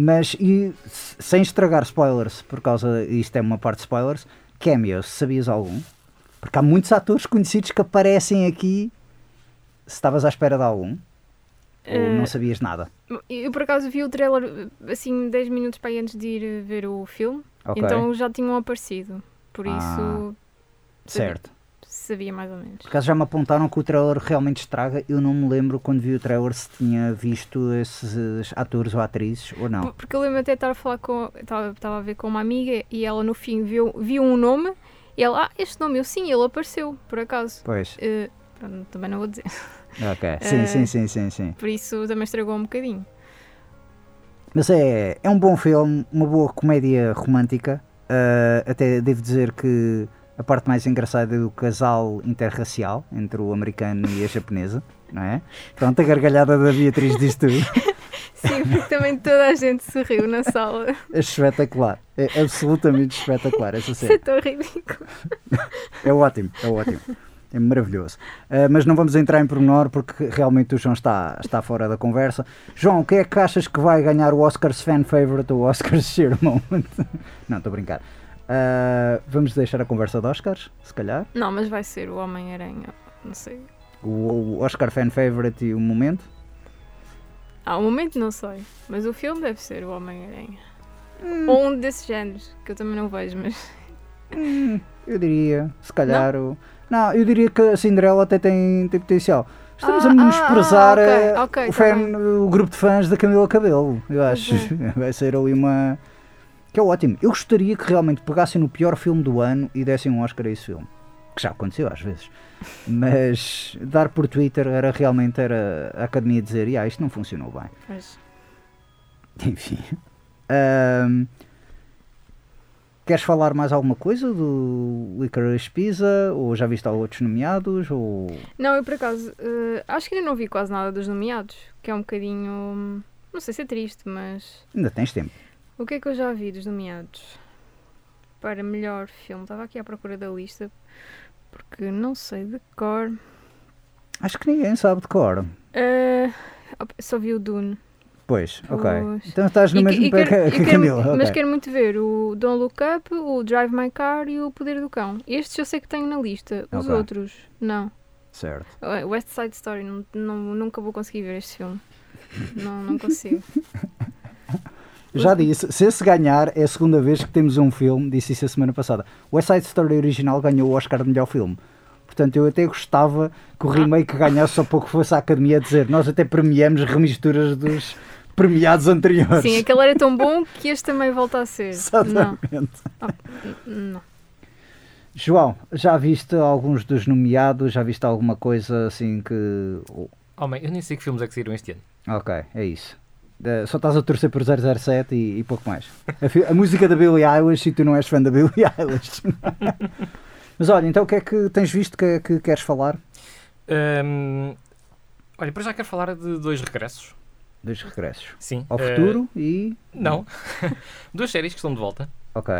Speaker 1: Mas, e, sem estragar spoilers, por causa, isto é uma parte de spoilers, cameos, sabias algum? Porque há muitos atores conhecidos que aparecem aqui. Se estavas à espera de algum, ou
Speaker 3: Eh,
Speaker 1: não sabias nada.
Speaker 3: Eu por acaso vi o trailer assim 10 minutos para aí antes de ir eh, ver o filme,
Speaker 1: Ok,
Speaker 3: então já tinham aparecido. Por
Speaker 1: Ah.
Speaker 3: isso
Speaker 1: certo.
Speaker 3: Sabia mais ou menos.
Speaker 1: Por acaso já me apontaram que o trailer realmente estraga. Eu não me lembro quando vi o trailer se tinha visto esses atores ou atrizes ou não.
Speaker 3: Por- Porque eu lembro até de estar a falar com. Estava a ver com uma amiga e ela no fim viu, viu um nome e ela, ah, este nome, eu sim, ele apareceu, por acaso.
Speaker 1: Pois,
Speaker 3: Eh, pronto, também não vou dizer.
Speaker 1: ok. Sim,
Speaker 3: Eh,
Speaker 1: sim, sim, sim, sim.
Speaker 3: Por isso também estragou um bocadinho.
Speaker 1: Mas é, é um bom filme, uma boa comédia romântica. Ah, até devo dizer que a parte mais engraçada é o casal interracial entre o americano e a japonesa, não é? Pronto, a gargalhada da Beatriz diz tudo.
Speaker 3: Sim, porque também toda a gente se riu na sala.
Speaker 1: É espetacular. É absolutamente espetacular essa
Speaker 3: Isso é
Speaker 1: cena.
Speaker 3: tão ridículo.
Speaker 1: É ótimo, é ótimo. É maravilhoso. Ah, mas não vamos entrar em pormenor porque realmente o João está, está fora da conversa. João, o que é que achas que vai ganhar o Oscars Fan Favorite ou o Oscars Share Moment? não, estou a brincar. Ah, vamos deixar a conversa de Oscars, se calhar.
Speaker 3: Não, mas vai ser o Homem-Aranha. Não sei.
Speaker 1: O, o Oscar Fan Favorite e o momento.
Speaker 3: Ah, o momento não sei. Mas o filme deve ser o Homem-Aranha. Ou um desses géneros, que eu também não vejo, mas.
Speaker 1: Hum, eu diria, se calhar. O... Não, eu diria que a Cinderela até tem, tem potencial. Estamos
Speaker 3: Ah,
Speaker 1: a
Speaker 3: ah,
Speaker 1: menosprezar
Speaker 3: ah, ok,
Speaker 1: eh,
Speaker 3: ok,
Speaker 1: o,
Speaker 3: tá
Speaker 1: fan- o grupo de fãs da Camila Cabelo. Eu acho.
Speaker 3: é.
Speaker 1: Vai ser ali uma. Que é ótimo. Eu gostaria que realmente pegassem no pior filme do ano e dessem um Oscar a esse filme. Que já aconteceu às vezes. Mas dar por Twitter era realmente era a academia dizer: ah, isto não funcionou bem.
Speaker 3: mas
Speaker 1: Enfim. Ahm, queres falar mais alguma coisa do Licorice Pizza? Ou já viste outros nomeados? Ou...
Speaker 3: Não, eu por acaso eh, acho que ainda não vi quase nada dos nomeados, que é um bocadinho. Não sei se é triste, mas.
Speaker 1: Ainda tens tempo.
Speaker 3: O que é que eu já vi dos nomeados? Para melhor filme. Estava aqui à procura da lista, porque não sei de cor.
Speaker 1: Acho que ninguém sabe de cor.
Speaker 3: Op- só vi o Dune.
Speaker 1: Pois, ok. Então estás no
Speaker 3: E
Speaker 1: mesmo pé que a Camila.
Speaker 3: Mas
Speaker 1: ok.
Speaker 3: quero muito ver o Don't Look Up, o Drive My Car e o Poder do Cão. Estes eu sei que tenho na lista. Os
Speaker 1: Ok.
Speaker 3: outros, não.
Speaker 1: Certo.
Speaker 3: West Side Story, não, não- nunca vou conseguir ver este filme. Não, não consigo.
Speaker 1: Já disse, se esse ganhar, é a segunda vez que temos um filme, disse isso a semana passada. O West Side Story original ganhou o Oscar de melhor filme. Portanto, eu até gostava que o remake ganhasse só pouco fosse a academia a dizer nós até premiamos remisturas dos premiados anteriores.
Speaker 3: Sim, aquele era tão bom que este também volta a ser. Não,
Speaker 1: Exatamente.
Speaker 3: não.
Speaker 1: João, já viste alguns dos nomeados? Já viste alguma coisa assim que. oh,
Speaker 2: Homem, eu nem sei que filmes é que saíram este ano.
Speaker 1: Ok, é isso. Da- Só estás a torcer por 007 e, e pouco mais. A, a música da Billie Eilish e tu não és fã da Billie Eilish. Mas olha, então o que é que tens visto que, que queres falar?
Speaker 2: Hum, olha, para já quero falar de dois regressos.
Speaker 1: Dos regressos.
Speaker 2: Sim.
Speaker 1: Ao
Speaker 2: eh,
Speaker 1: futuro e.
Speaker 2: Não. Duas séries que estão de volta,
Speaker 1: Ok.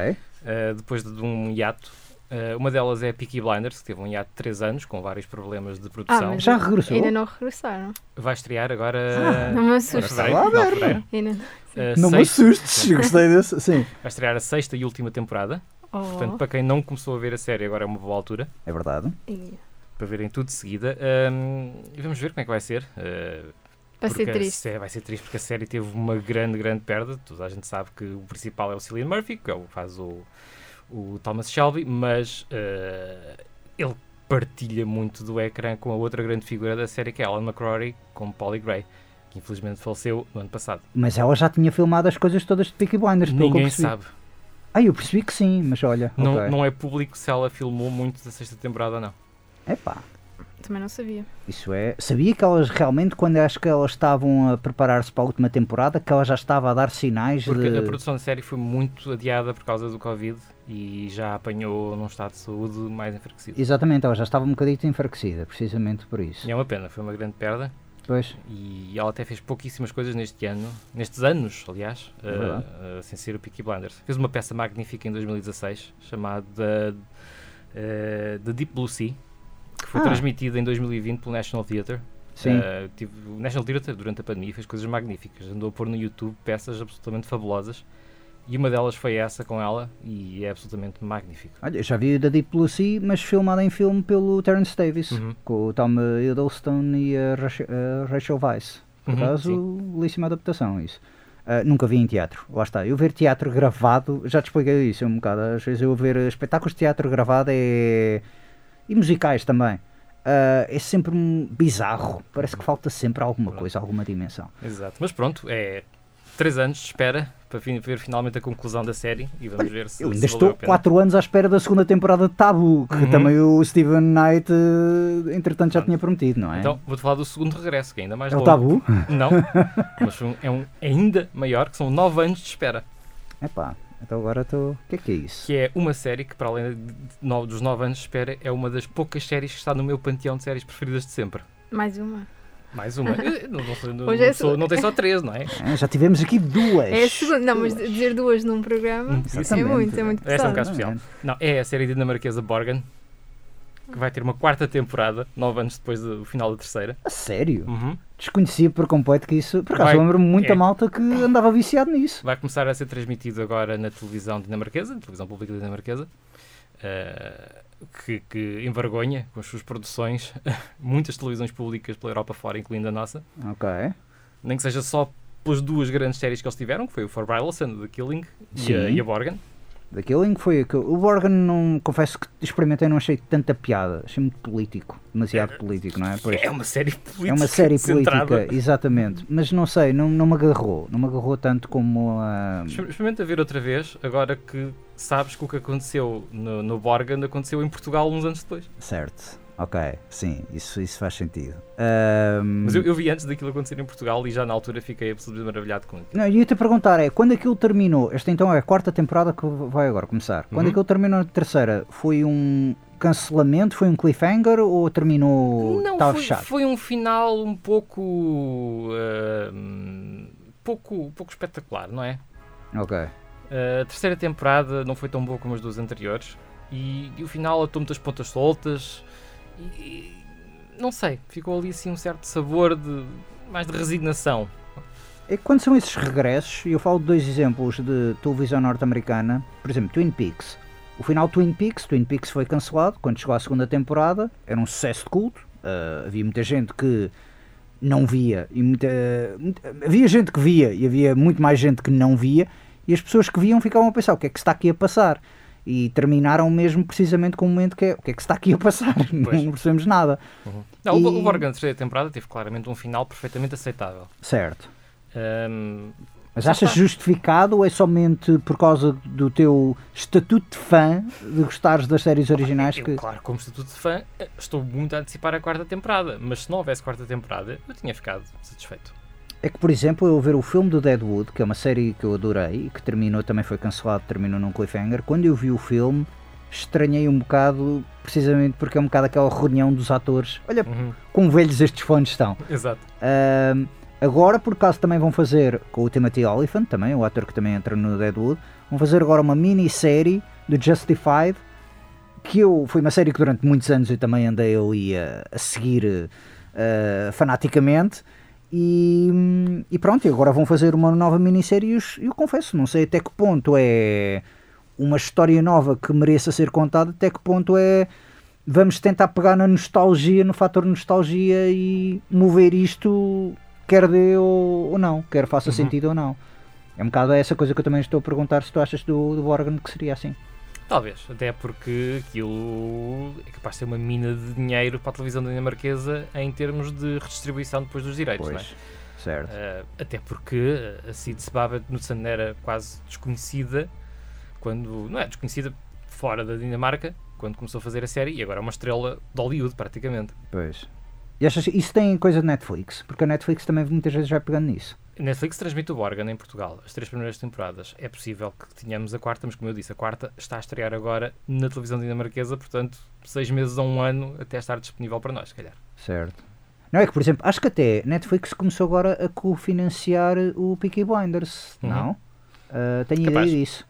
Speaker 2: eh, depois de um hiato. Eh, uma delas é Peaky Blinders, que teve um hiato de 3 anos, com vários problemas de
Speaker 3: Ah,
Speaker 2: produção.
Speaker 3: mas
Speaker 1: Já regressou?
Speaker 3: Ainda não regressaram.
Speaker 2: Vai estrear agora
Speaker 1: Ah,
Speaker 3: Não me assustes. não.
Speaker 2: Eh,
Speaker 1: Não me
Speaker 2: sexta-
Speaker 1: assustes, gostei desse. Sim.
Speaker 2: Vai estrear a sexta e última temporada.
Speaker 3: Oh.
Speaker 2: Portanto, para quem não começou a ver a série, agora é uma boa altura.
Speaker 1: É verdade.
Speaker 2: Para verem tudo de seguida. E vamos ver como é que vai ser. Ah,
Speaker 3: Vai ser
Speaker 2: a
Speaker 3: triste.
Speaker 2: vai ser triste porque a série teve uma grande, grande perda. Toda a gente sabe que o principal é o Cillian Murphy, que é o que faz o, o Thomas Shelby, mas eh, ele partilha muito do ecrã com a outra grande figura da série, que é Alan McCrory, com Polly Gray, que infelizmente faleceu no ano passado.
Speaker 1: Mas ela já tinha filmado as coisas todas de Peaky Blinders, pelo
Speaker 2: Ninguém sabe.
Speaker 1: Ah, eu percebi que sim, mas olha,
Speaker 2: Não,
Speaker 1: ok.
Speaker 2: não é público se ela filmou muito da sexta temporada não.
Speaker 1: Epá,
Speaker 3: Também não sabia.
Speaker 1: isso é... Sabia que elas realmente, quando acho que elas estavam a preparar-se para a última temporada, que ela já estava a dar sinais
Speaker 2: Porque
Speaker 1: de...
Speaker 2: a produção da série foi muito adiada por causa do Covid e já apanhou num estado de saúde mais enfraquecido.
Speaker 1: Exatamente, ela já estava um bocadinho enfraquecida, precisamente por isso.
Speaker 2: E é uma pena, foi uma grande perda.
Speaker 1: Pois,
Speaker 2: E ela até fez pouquíssimas coisas neste ano, nestes anos, aliás,
Speaker 1: É
Speaker 2: eh, eh, sem ser o Peaky Blinders. Fez uma peça magnífica em 2016 chamada eh, The Deep Blue Sea, que foi
Speaker 1: Ah.
Speaker 2: transmitida em 2020 pelo National Theatre.
Speaker 1: sim.
Speaker 2: Eh, tive, o National Theatre, durante a pandemia, fez coisas magníficas. Andou a pôr no YouTube peças absolutamente fabulosas. E uma delas foi essa com ela, e é absolutamente magnífico.
Speaker 1: Olha, já vi o da Deep Blue Sea, mas filmado em filme pelo Terence Davis,
Speaker 2: Uhum.
Speaker 1: com o Tom Hiddleston e a Rachel, a Rachel Weisz. Por
Speaker 2: Uhum,
Speaker 1: acaso,
Speaker 2: sim.
Speaker 1: belíssima adaptação, isso. Ah, nunca vi em teatro, lá está. Eu ver teatro gravado, já te expliquei isso um bocado. Às vezes eu ver espetáculos de teatro gravado é. E musicais também. Ah, é sempre um bizarro. Parece que falta sempre alguma coisa, alguma dimensão.
Speaker 2: Exato. Mas pronto, é três anos de espera para ver finalmente a conclusão da série e vamos ver se,
Speaker 1: Eu
Speaker 2: se
Speaker 1: ainda
Speaker 2: valeu
Speaker 1: estou. 4 anos à espera da segunda temporada de Tabu, que
Speaker 2: Uhum.
Speaker 1: também o Steven Knight, eh, entretanto, já tinha prometido, não é?
Speaker 2: Então, vou-te falar do segundo regresso, que é ainda mais
Speaker 1: é o
Speaker 2: longo.
Speaker 1: Tabu?
Speaker 2: Não, mas foi um- é um ainda maior, que são nove anos de espera.
Speaker 1: Epá, então agora estou. O que é que é isso?
Speaker 2: Que é uma série que, para além de- de no- dos nove anos de espera, é uma das poucas séries que está no meu panteão de séries preferidas de sempre.
Speaker 3: Mais uma.
Speaker 2: Mais uma. Eu não, não não-
Speaker 3: Hoje é
Speaker 2: sou-
Speaker 3: só-
Speaker 2: não tem só três, não é?
Speaker 1: Ah, já tivemos aqui duas.
Speaker 3: É a segunda. Não, mas dizer duas num programa
Speaker 2: Hum,
Speaker 3: é muito, é muito
Speaker 2: Esta é um
Speaker 3: pesado.
Speaker 2: caso especial. Não, é a série dinamarquesa Borgen, que vai ter uma quarta temporada, nove anos depois do final da terceira.
Speaker 1: A sério?
Speaker 2: Uhum.
Speaker 1: Desconhecia por completo que isso. Por acaso lembro-me muita
Speaker 2: é.
Speaker 1: malta que andava viciado nisso.
Speaker 2: Vai começar a ser transmitido agora na televisão dinamarquesa, na televisão pública dinamarquesa, eh, que, que envergonha com as suas produções muitas televisões públicas pela Europa fora, incluindo a nossa.
Speaker 1: Ok.
Speaker 2: Nem que seja só pelas duas grandes séries que eles tiveram, que foi o For Brydelson, The Killing e a, e a Borgen.
Speaker 1: The Killing foi. aquele- O Borgen, não, confesso que experimentei, não achei tanta piada. Achei muito político. Demasiado político, não é? Pois.
Speaker 2: É uma série política.
Speaker 1: É uma série
Speaker 2: centrada.
Speaker 1: política, exatamente. Mas não sei, não, não me agarrou. Não me agarrou tanto como a.
Speaker 2: Exper- Experimenta ver outra vez, agora que sabes que o que aconteceu no, no Borgen aconteceu em Portugal uns anos depois.
Speaker 1: Certo. Ok, sim, isso, isso faz sentido. Ahm,
Speaker 2: Mas eu, eu vi antes daquilo acontecer em Portugal e já na altura fiquei absolutamente maravilhado com aquilo.
Speaker 1: Não, eu ia-te perguntar é, quando aquilo terminou, esta então é a quarta temporada que vai agora começar, quando
Speaker 2: Uhum.
Speaker 1: aquilo terminou na terceira, foi um cancelamento, foi um cliffhanger ou terminou,
Speaker 2: Não, foi, foi um final um pouco. hum, pouco, pouco espetacular, não é?
Speaker 1: Ok,
Speaker 2: A terceira temporada não foi tão boa como as duas anteriores e, e o final atou muitas pontas soltas e, e não sei, ficou ali assim um certo sabor de mais de resignação.
Speaker 1: É que quando são esses regressos, e eu falo de dois exemplos de televisão norte-americana, por exemplo, Twin Peaks. O final Twin Peaks, Twin Peaks foi cancelado quando chegou à segunda temporada, era um sucesso de culto, ah, havia muita gente que não via, e muita, muita- havia gente que via e havia muito mais gente que não via, e as pessoas que viam ficavam a pensar o que é que está aqui a passar. E terminaram mesmo precisamente com o momento que é o que é que se está aqui a passar, não percebemos nada.
Speaker 2: Não, o-
Speaker 1: E-
Speaker 2: O Borgen, na terceira temporada, teve claramente um final perfeitamente aceitável.
Speaker 1: Certo.
Speaker 2: Hum,
Speaker 1: Mas achas
Speaker 2: está.
Speaker 1: justificado ou é somente por causa do teu estatuto de fã de gostares das séries originais
Speaker 2: eu,
Speaker 1: que.
Speaker 2: claro, como estatuto de fã, eh, estou muito a antecipar a quarta temporada, mas se não houvesse quarta temporada, eu tinha ficado satisfeito.
Speaker 1: É que, por exemplo, eu ver o filme do Deadwood, que é uma série que eu adorei e que terminou, também foi cancelado, terminou num cliffhanger. Quando eu vi o filme, estranhei um bocado, precisamente porque é um bocado aquela reunião dos atores. Olha,
Speaker 2: Uhum,
Speaker 1: como velhos estes fones estão.
Speaker 2: Exato.
Speaker 1: Agora, por acaso, também vão fazer com o Timothy Olyphant, também, o ator que também entra no Deadwood, vão fazer agora uma minissérie do Justified, que eu, foi uma série que durante muitos anos eu também andei ali a, a seguir eh, fanaticamente. E, e pronto, e agora vão fazer uma nova minissérie e eu, confesso, não sei até que ponto é uma história nova que mereça ser contada, até que ponto é vamos tentar pegar na nostalgia, no fator nostalgia e mover isto quer dê ou, ou não, quer faça
Speaker 2: Uhum.
Speaker 1: sentido ou não. É um bocado essa coisa que eu também estou a perguntar se tu achas do, do órgão que seria assim.
Speaker 2: Talvez, até porque aquilo é capaz de ser uma mina de dinheiro para a televisão dinamarquesa em termos de redistribuição depois dos direitos, não é?
Speaker 1: Pois, certo.
Speaker 2: Ah, até porque a Sid Sebaba Knudsen era quase desconhecida quando. Não é desconhecida fora da Dinamarca, quando começou a fazer a série, e agora é uma estrela de Hollywood, praticamente.
Speaker 1: Pois. E achas isso tem coisa de Netflix? Porque a Netflix também muitas vezes vai pegando nisso.
Speaker 2: A Netflix transmite o Borgen em Portugal, as três primeiras temporadas. É possível que tenhamos a quarta, mas como eu disse, a quarta está a estrear agora na televisão dinamarquesa, portanto, seis meses a um ano até estar disponível para nós, se calhar.
Speaker 1: Certo. Não é que, por exemplo, acho que até Netflix começou agora a cofinanciar o Peaky Blinders,
Speaker 2: Uhum.
Speaker 1: não? Ah, tenho
Speaker 2: Capaz.
Speaker 1: ideia disso.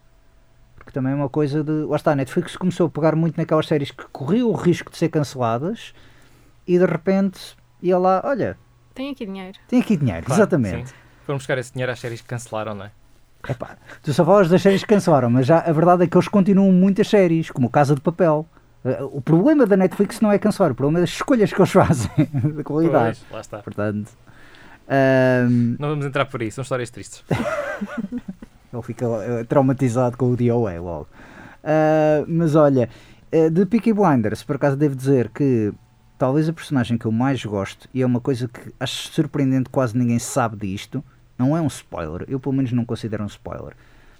Speaker 1: Porque também é uma coisa de. Lá está, a Netflix começou a pegar muito naquelas séries que corriam o risco de ser canceladas e de repente ia lá, olha,
Speaker 3: Tem aqui dinheiro.
Speaker 1: tem aqui dinheiro,
Speaker 2: Claro,
Speaker 1: exatamente.
Speaker 2: sim. Foram buscar esse dinheiro às séries que cancelaram, não é?
Speaker 1: Epá, tu só falas das séries que cancelaram, mas já a verdade é que eles continuam muitas séries, como Casa de Papel. Ah, O problema da Netflix não é cancelar, o problema é das escolhas que eles fazem, da qualidade.
Speaker 2: Pois, lá está.
Speaker 1: Portanto, ahm,
Speaker 2: Não vamos entrar por aí, são histórias tristes.
Speaker 1: ele fica eh, traumatizado com o DOA logo. Ah, mas olha, eh, de Peaky Blinders, por acaso devo dizer que talvez a personagem que eu mais gosto, e é uma coisa que acho surpreendente, quase ninguém sabe disto, não é um spoiler, eu pelo menos não considero um spoiler,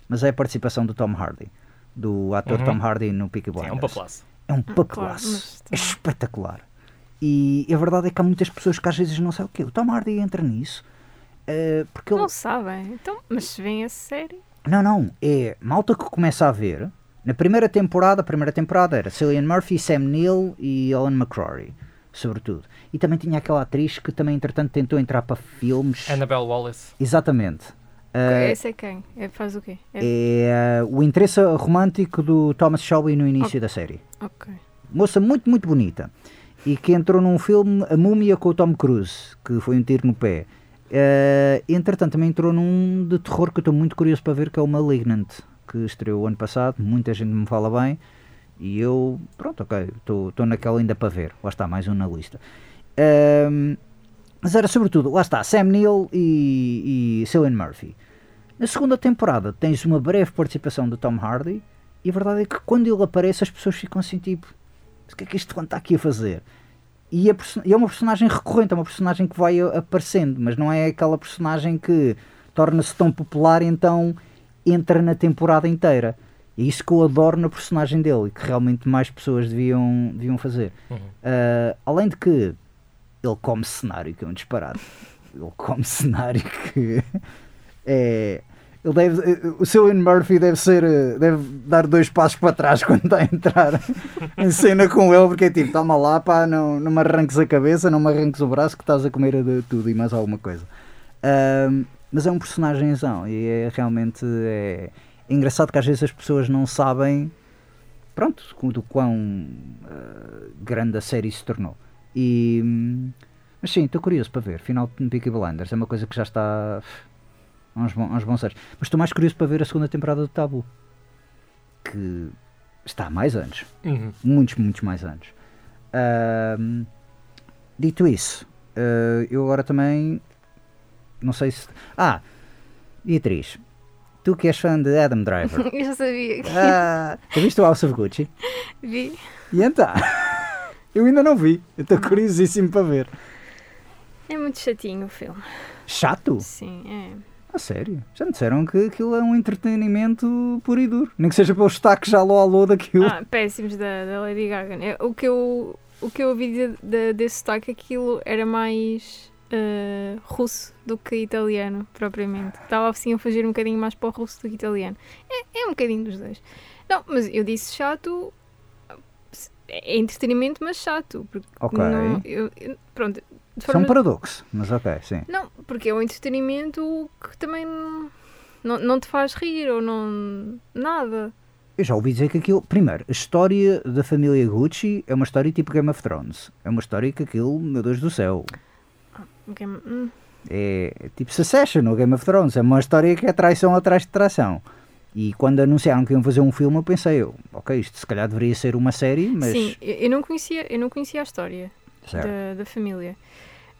Speaker 1: mas é a participação do Tom Hardy, do ator
Speaker 2: Uhum.
Speaker 1: Tom Hardy no Peaky
Speaker 2: Sim,
Speaker 1: Blinders.
Speaker 2: é um papelaço.
Speaker 1: É um
Speaker 3: Ah, claro,
Speaker 1: papelaço. é espetacular. E a verdade é que há muitas pessoas que às vezes não sabem o quê. O Tom Hardy entra nisso. eh, porque ele,
Speaker 3: Não sabem. Então, mas se vem a série.
Speaker 1: Não, não. É malta que começa a ver. Na primeira temporada, a primeira temporada era Cillian Murphy, Sam Neill e Ellen McCrory, sobretudo. E também tinha aquela atriz que também, entretanto, tentou entrar para filmes.
Speaker 2: Annabelle Wallace.
Speaker 1: Exatamente. Eh,
Speaker 3: Esse é quem? É, faz o quê? É,
Speaker 1: é eh, o interesse romântico do Thomas Shelby no início da série.
Speaker 3: Ok.
Speaker 1: Moça muito, muito bonita. E que entrou num filme, A Múmia, com o Tom Cruise, que foi um tiro no pé. Eh, entretanto, também entrou num de terror que eu estou muito curioso para ver, que é o Malignant, que estreou ano passado. Muita gente me fala bem. E eu, pronto, ok, estou naquela ainda para ver. Lá está, mais um na lista. Ehm, mas era sobretudo, lá está, Sam Neill e, e Cillian Murphy. Na segunda temporada tens uma breve participação do Tom Hardy. E a verdade é que quando ele aparece, as pessoas ficam assim tipo: o que é que este quando está aqui a fazer? E, a e é uma personagem recorrente, é uma personagem que vai aparecendo, mas não é aquela personagem que torna-se tão popular então entra na temporada inteira. É isso que eu adoro na personagem dele e que realmente mais pessoas deviam, deviam fazer.
Speaker 2: Uhum.
Speaker 1: Ah, além de que ele come cenário, que é um disparate. Ele come cenário que é. Ele deve, o Cillian Murphy deve ser. deve dar dois passos para trás quando está a entrar em cena com ele, porque é tipo, toma lá, pá, não, não me arranques a cabeça, não me arranques o braço que estás a comer de tudo e mais alguma coisa. Ahm, mas é um personagemzão e é realmente é engraçado que às vezes as pessoas não sabem pronto, do quão ah, grande a série se tornou. E, mas sim, estou curioso para ver. Final de Peaky Blinders é uma coisa que já está há uns, bons, uns bons anos. Mas estou mais curioso para ver a segunda temporada do Tabu, que está há mais anos,
Speaker 2: Uhum.
Speaker 1: muitos, muitos mais anos. Ahm, dito isso, ah, eu agora também não sei se. Ah, Beatriz, tu que és fã de Adam Driver,
Speaker 3: Eu já sabia que
Speaker 1: ah, tu viste o House of Gucci?
Speaker 3: vi.
Speaker 1: E então? Eu ainda não vi, eu estou curiosíssimo para ver.
Speaker 3: É muito chatinho o filme.
Speaker 1: Chato?
Speaker 3: Sim, é.
Speaker 1: A sério? Já me disseram que aquilo é um entretenimento puro e duro. Nem que seja pelos taques alô alô daquilo.
Speaker 3: Ah, péssimos da, da Lady Gaga. né? O que eu, o que eu ouvi de, de- desse sotaque, aquilo era mais eh, russo do que italiano, propriamente. Estava assim a fugir um bocadinho mais para o russo do que italiano. É, é um bocadinho dos dois. Não, mas eu disse chato. É entretenimento, mas chato. Porque
Speaker 1: Ok.
Speaker 3: não- eu- pronto.
Speaker 1: É
Speaker 3: forma,
Speaker 1: um paradoxo, mas ok, sim.
Speaker 3: Não, porque é um entretenimento que também não, não te faz rir ou não. nada.
Speaker 1: Eu já ouvi dizer que aquilo. Primeiro, a história da família Gucci é uma história tipo Game of Thrones. É uma história que aquilo, meu Deus do céu.
Speaker 3: Hum,
Speaker 1: É, tipo Succession no Game of Thrones. É uma história que é traição atrás de traição. E quando anunciaram que iam fazer um filme, eu pensei, eu, ok, isto se calhar deveria ser uma série, mas.
Speaker 3: Sim, eu não conhecia, eu não conhecia a história da, da família.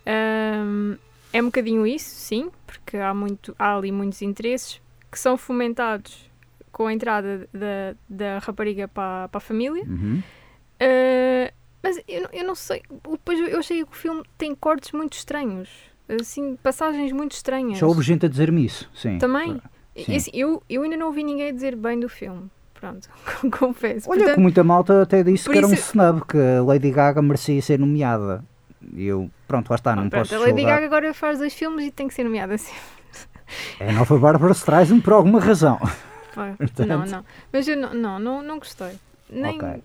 Speaker 3: Ahm, é um bocadinho isso, sim, porque há, muito, há ali muitos interesses que são fomentados com a entrada da, da rapariga para, para a família.
Speaker 1: Uhum.
Speaker 3: Uh, mas eu, não- eu não sei. Depois eu achei que o filme tem cortes muito estranhos. Assim, passagens muito estranhas.
Speaker 1: Já houve gente a dizer-me isso, sim.
Speaker 3: Também.
Speaker 1: Sim.
Speaker 3: E, assim, eu, eu ainda não ouvi ninguém dizer bem do filme. Pronto, confesso.
Speaker 1: Olha,
Speaker 3: Portanto,
Speaker 1: que muita malta até disse que era um
Speaker 3: isso-
Speaker 1: snub, que a Lady Gaga merecia ser nomeada. E eu, pronto, lá está, não
Speaker 3: pronto,
Speaker 1: posso
Speaker 3: a Lady
Speaker 1: julgar.
Speaker 3: Gaga agora faz dois filmes e tem que ser nomeada assim.
Speaker 1: É a nova Bárbara Streisand por alguma razão. Portanto-
Speaker 3: Não, não. Mas eu não, não, não, não gostei. Nem,
Speaker 1: Ok.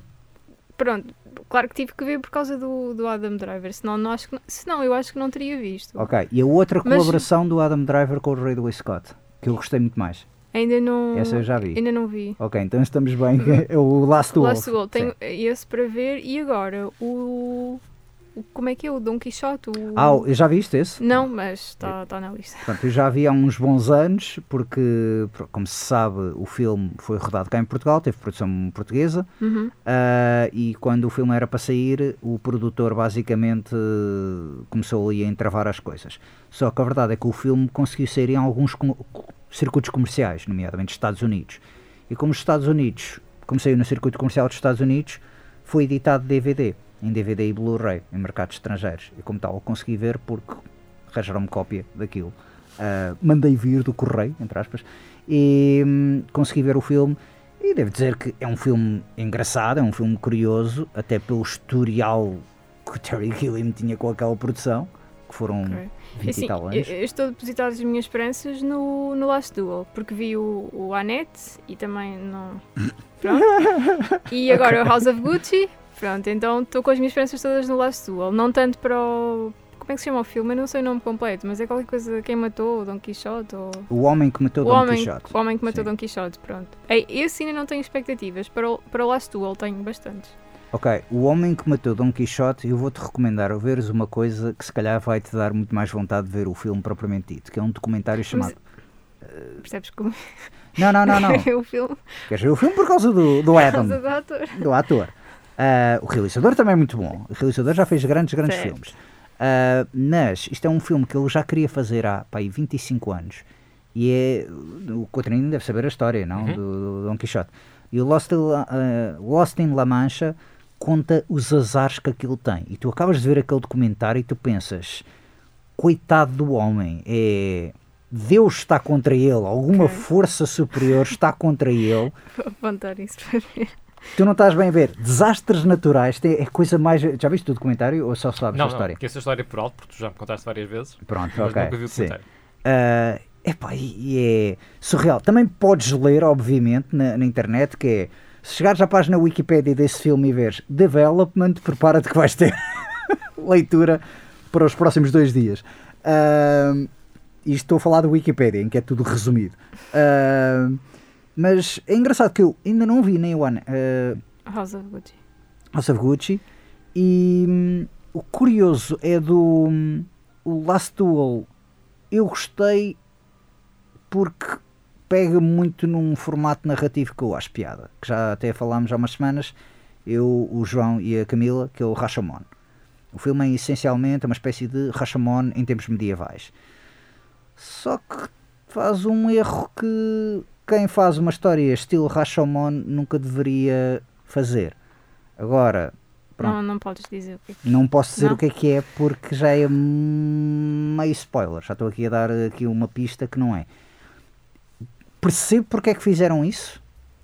Speaker 3: Pronto, claro que tive que ver por causa do, do Adam Driver, senão, não acho que, não- senão eu acho que não teria visto.
Speaker 1: Ok, e a outra
Speaker 3: Mas-
Speaker 1: colaboração do Adam Driver com o Ridley Scott, que eu gostei muito mais.
Speaker 3: Ainda não.
Speaker 1: Essa eu já vi.
Speaker 3: Ainda não vi.
Speaker 1: Ok, então estamos bem. É o Last Wolf.
Speaker 3: Last Duel, tenho esse para ver e agora o- Como é que é? O Don Quixote? O...
Speaker 1: Ah, eu já viste esse?
Speaker 3: Não, mas está tá na lista.
Speaker 1: Eu já vi há uns bons anos, porque, como se sabe, o filme foi rodado cá em Portugal, teve produção portuguesa,
Speaker 3: Uhum.
Speaker 1: ah, e quando o filme era para sair, o produtor basicamente começou ali a entravar as coisas. Só que a verdade é que o filme conseguiu sair em alguns com- circuitos comerciais, nomeadamente Estados Unidos. E como os Estados Unidos, como saiu no circuito comercial dos Estados Unidos, foi editado DVD, em DVD e Blu-ray, em mercados estrangeiros. E como tal, eu consegui ver porque arranjaram-me cópia daquilo. Ah, mandei vir do correio, entre aspas, e hum, consegui ver o filme. E devo dizer que é um filme engraçado, é um filme curioso, até pelo historial que o Terry Gilliam tinha com aquela produção, que foram
Speaker 3: Ok.
Speaker 1: 20
Speaker 3: Assim,
Speaker 1: e tal
Speaker 3: eu,
Speaker 1: anos.
Speaker 3: eu estou a depositar as minhas esperanças no, no Last Duel, porque vi o, o Annette e também não. Pronto. E agora o House of Gucci. Pronto, então estou com as minhas esperanças todas no Last Duel. Não tanto para o. Como é que se chama o filme? Eu não sei o nome completo, mas é qualquer coisa. Quem matou o Don Quixote? Ou...
Speaker 1: O Homem que Matou
Speaker 3: O
Speaker 1: Don
Speaker 3: homem,
Speaker 1: Quixote.
Speaker 3: o homem que matou
Speaker 1: Sim.
Speaker 3: Don Quixote, pronto. Esse ainda não tenho expectativas. Para o, para o Last Duel tenho bastantes.
Speaker 1: Ok, O Homem que Matou Don Quixote, eu vou-te recomendar a veres uma coisa que se calhar vai-te dar muito mais vontade de ver o filme propriamente dito, que é um documentário chamado...
Speaker 3: Percebes como
Speaker 1: Não, não, não, não.
Speaker 3: é o filme?
Speaker 1: Queres ver o filme por causa do, do
Speaker 3: Por
Speaker 1: Adam,
Speaker 3: causa do ator.
Speaker 1: do ator. Ah, o realizador também é muito bom. O realizador já fez grandes, grandes
Speaker 3: Certo.
Speaker 1: filmes. Ah, mas isto é um filme que ele já queria fazer há pá, aí 25 anos. E é. O Coutinho deve saber a história, não?
Speaker 2: Uhum.
Speaker 1: Do, do Don Quixote. E o Lost, ah, Lost in La Mancha conta os azares que aquilo tem. E tu acabas de ver aquele documentário e tu pensas: coitado do homem, é. Deus está contra ele, alguma
Speaker 3: Ok.
Speaker 1: força superior está contra ele.
Speaker 3: Vou apontar isso para ver.
Speaker 1: Tu não estás bem a ver. Desastres naturais é coisa mais. Já viste o documentário ou só sabes
Speaker 2: Não,
Speaker 1: a
Speaker 2: não,
Speaker 1: história?
Speaker 2: conheço a história por alto, porque tu já me contaste várias vezes.
Speaker 1: Pronto,
Speaker 2: Mas
Speaker 1: ok.
Speaker 2: nunca vi o
Speaker 1: sim.
Speaker 2: documentário.
Speaker 1: Ah, epá, e e é surreal. Também podes ler, obviamente, na, na internet, que é. Se chegares à página Wikipedia desse filme e veres Development, prepara-te que vais ter leitura para os próximos dois dias. Ah, isto estou a falar do Wikipedia, em que é tudo resumido. Ah, mas é engraçado que eu ainda não vi nem o ano. ah,
Speaker 3: House of Gucci.
Speaker 1: House of Gucci. E hum, o curioso é do hum, o Last Duel. Eu gostei porque pega muito num formato narrativo que eu acho piada. Que já até falámos há umas semanas, eu, o João e a Camila, que é o Rashomon. O filme é essencialmente uma espécie de Rashomon em tempos medievais. Só que faz um erro que quem faz uma história estilo Rashomon nunca deveria fazer. Agora, Pronto.
Speaker 3: Não, não podes dizer o que é que
Speaker 1: não posso dizer
Speaker 3: Não?
Speaker 1: o que é que é porque já é meio spoiler. Já estou aqui a dar aqui uma pista que não é. Percebo porque é que fizeram isso,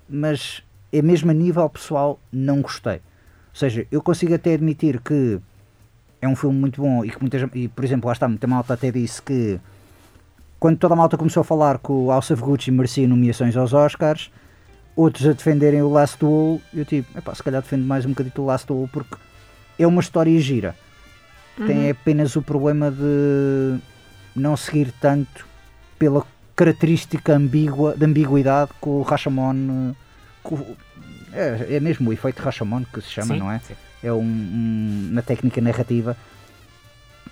Speaker 1: mas é mesmo a nível pessoal não gostei. Ou seja, eu consigo até admitir que é um filme muito bom e que muita e por exemplo, lá está, muita malta até disse que quando toda a malta começou a falar que o House of Gucci merecia nomeações aos Oscars, outros a defenderem o Last Duel, eu tipo, epá, se calhar defendo mais um bocadinho o Last Duel porque é uma história gira. Tem apenas o problema de não seguir tanto pela característica ambígua, de ambiguidade que o Rashomon. que o- é, é mesmo o efeito Rashomon que se chama,
Speaker 2: Sim,
Speaker 1: não é?
Speaker 2: sim.
Speaker 1: É um, um- uma técnica narrativa.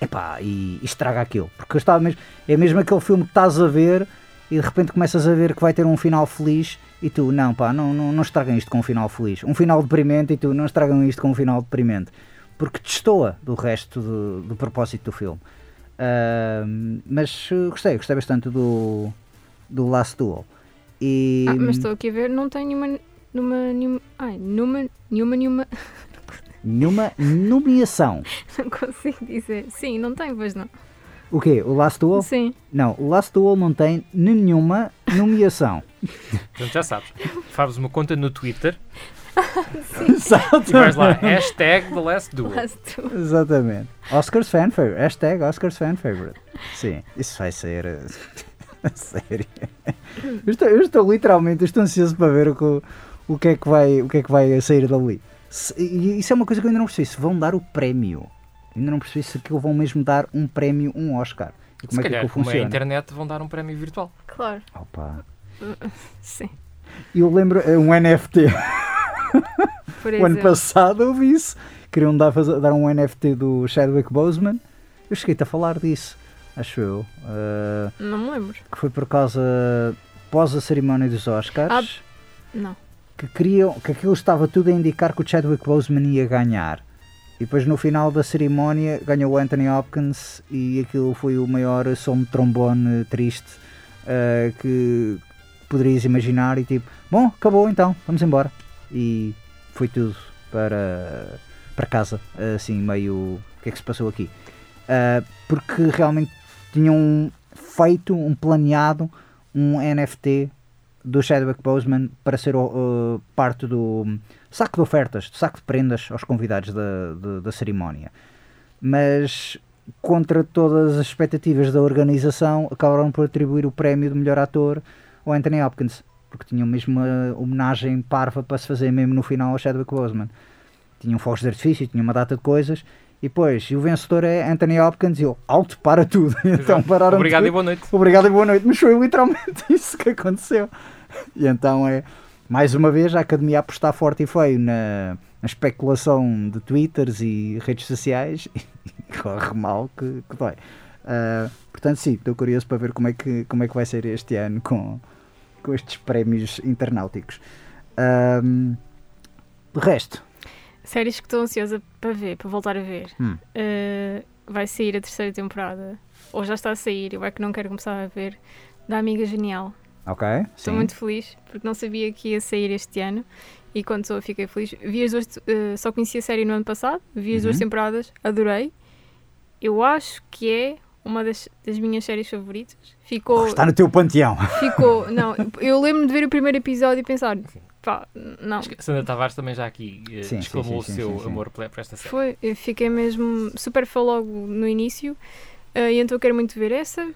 Speaker 1: Epá, e, e estraga aquilo. Porque eu estava mesmo, é mesmo aquele filme que estás a ver e de repente começas a ver que vai ter um final feliz e tu, não pá, não, não, não estragam isto com um final feliz. Um final deprimente e tu, não estragam isto com um final deprimente. Porque destoa do resto do, do propósito do filme. Ahm, mas uh, gostei, gostei bastante do, do Last Duel. E,
Speaker 3: Ah, mas estou aqui a ver, não tem nenhuma. Numa, nenhuma, ai, numa, nenhuma, nenhuma.
Speaker 1: Nenhuma nomeação.
Speaker 3: Não consigo dizer. Sim, não tem, pois não.
Speaker 1: O quê? O Last Duel?
Speaker 3: Sim.
Speaker 1: Não, o Last Duel não tem nenhuma nomeação.
Speaker 2: Portanto, já sabes. Fazes uma conta no Twitter
Speaker 1: Exato.
Speaker 2: e vais lá, hashtag The Last Duel.
Speaker 3: Last two.
Speaker 1: Exatamente. Oscars fan favorite. Hashtag Oscars fan favorite. Sim, isso vai ser. eh, a sério. Eu estou, eu estou literalmente eu estou ansioso para ver o que, o que, é, que vai, o que é que vai sair dali. Se- e isso é uma coisa que eu ainda não percebi. Se vão dar o prémio. Ainda não percebi se aquilo vão mesmo dar um prémio, um Oscar. E como
Speaker 2: Se
Speaker 1: é que
Speaker 2: calhar,
Speaker 1: aquilo
Speaker 2: como é a
Speaker 1: funciona?
Speaker 2: internet, vão dar um prémio virtual.
Speaker 3: Claro.
Speaker 1: Opa.
Speaker 3: Sim.
Speaker 1: Eu lembro, é um NFT.
Speaker 3: Por
Speaker 1: O ano passado eu vi isso. Queriam dar, dar um NFT do Chadwick Boseman. Eu cheguei-te a falar disso, acho eu. Uh,
Speaker 3: Não me lembro.
Speaker 1: que foi por causa, pós a cerimónia dos Oscars,
Speaker 3: Não.
Speaker 1: Que queriam, que aquilo estava tudo a indicar que o Chadwick Boseman ia ganhar. E depois no final da cerimónia ganhou o Anthony Hopkins e aquilo foi o maior som de trombone triste uh, que poderias imaginar e tipo, bom, acabou então, vamos embora. E foi tudo para, para casa, assim meio, o que é que se passou aqui? Uh, porque realmente tinham feito um planeado um NFT do Chadwick Boseman para ser uh, parte do saco de ofertas, do saco de prendas aos convidados da, da, da cerimónia. Mas contra todas as expectativas da organização, acabaram por atribuir o prémio de melhor ator ao Anthony Hopkins, porque tinham mesmo uma homenagem parva para se fazer mesmo no final ao Chadwick Boseman. Tinham fogos de artifício, tinham uma data de coisas, e depois, e o vencedor é Anthony Hopkins, e eu, alto para tudo. então pararam
Speaker 2: Obrigado
Speaker 1: tudo.
Speaker 2: e boa noite.
Speaker 1: Obrigado e boa noite, mas foi literalmente isso que aconteceu. E então é, mais uma vez, a Academia a apostar forte e feio na, na especulação de twitters e redes sociais e corre mal que, que vai. Ah, portanto, sim, estou curioso para ver como é que, como é que vai ser este ano com, com estes prémios internauticos. Ahm, de resto,
Speaker 3: Séries que estou ansiosa para ver, para voltar a ver.
Speaker 1: Hum.
Speaker 3: Uh, vai sair a terceira temporada. Ou já está a sair, eu é que não quero começar a ver. Da Amiga Genial.
Speaker 1: ok?
Speaker 3: Estou
Speaker 1: Sim.
Speaker 3: muito feliz porque não sabia que ia sair este ano e quando sou fiquei feliz. Vi as duas, uh, só conheci a série no ano passado, vi as duas
Speaker 1: Uhum.
Speaker 3: temporadas, adorei. Eu acho que é uma das, das minhas séries favoritas. Ficou,
Speaker 1: Está no teu panteão.
Speaker 3: ficou, não, eu lembro-me de ver o primeiro episódio e pensar, pá, não,
Speaker 2: Sandra Tavares também já aqui eh,
Speaker 1: Sim,
Speaker 2: exclamou
Speaker 1: sim,
Speaker 2: o
Speaker 1: sim,
Speaker 2: seu
Speaker 1: sim, sim.
Speaker 2: amor por esta série.
Speaker 3: Foi, eu fiquei mesmo super fã logo no início. eh, e então eu quero muito ver essa.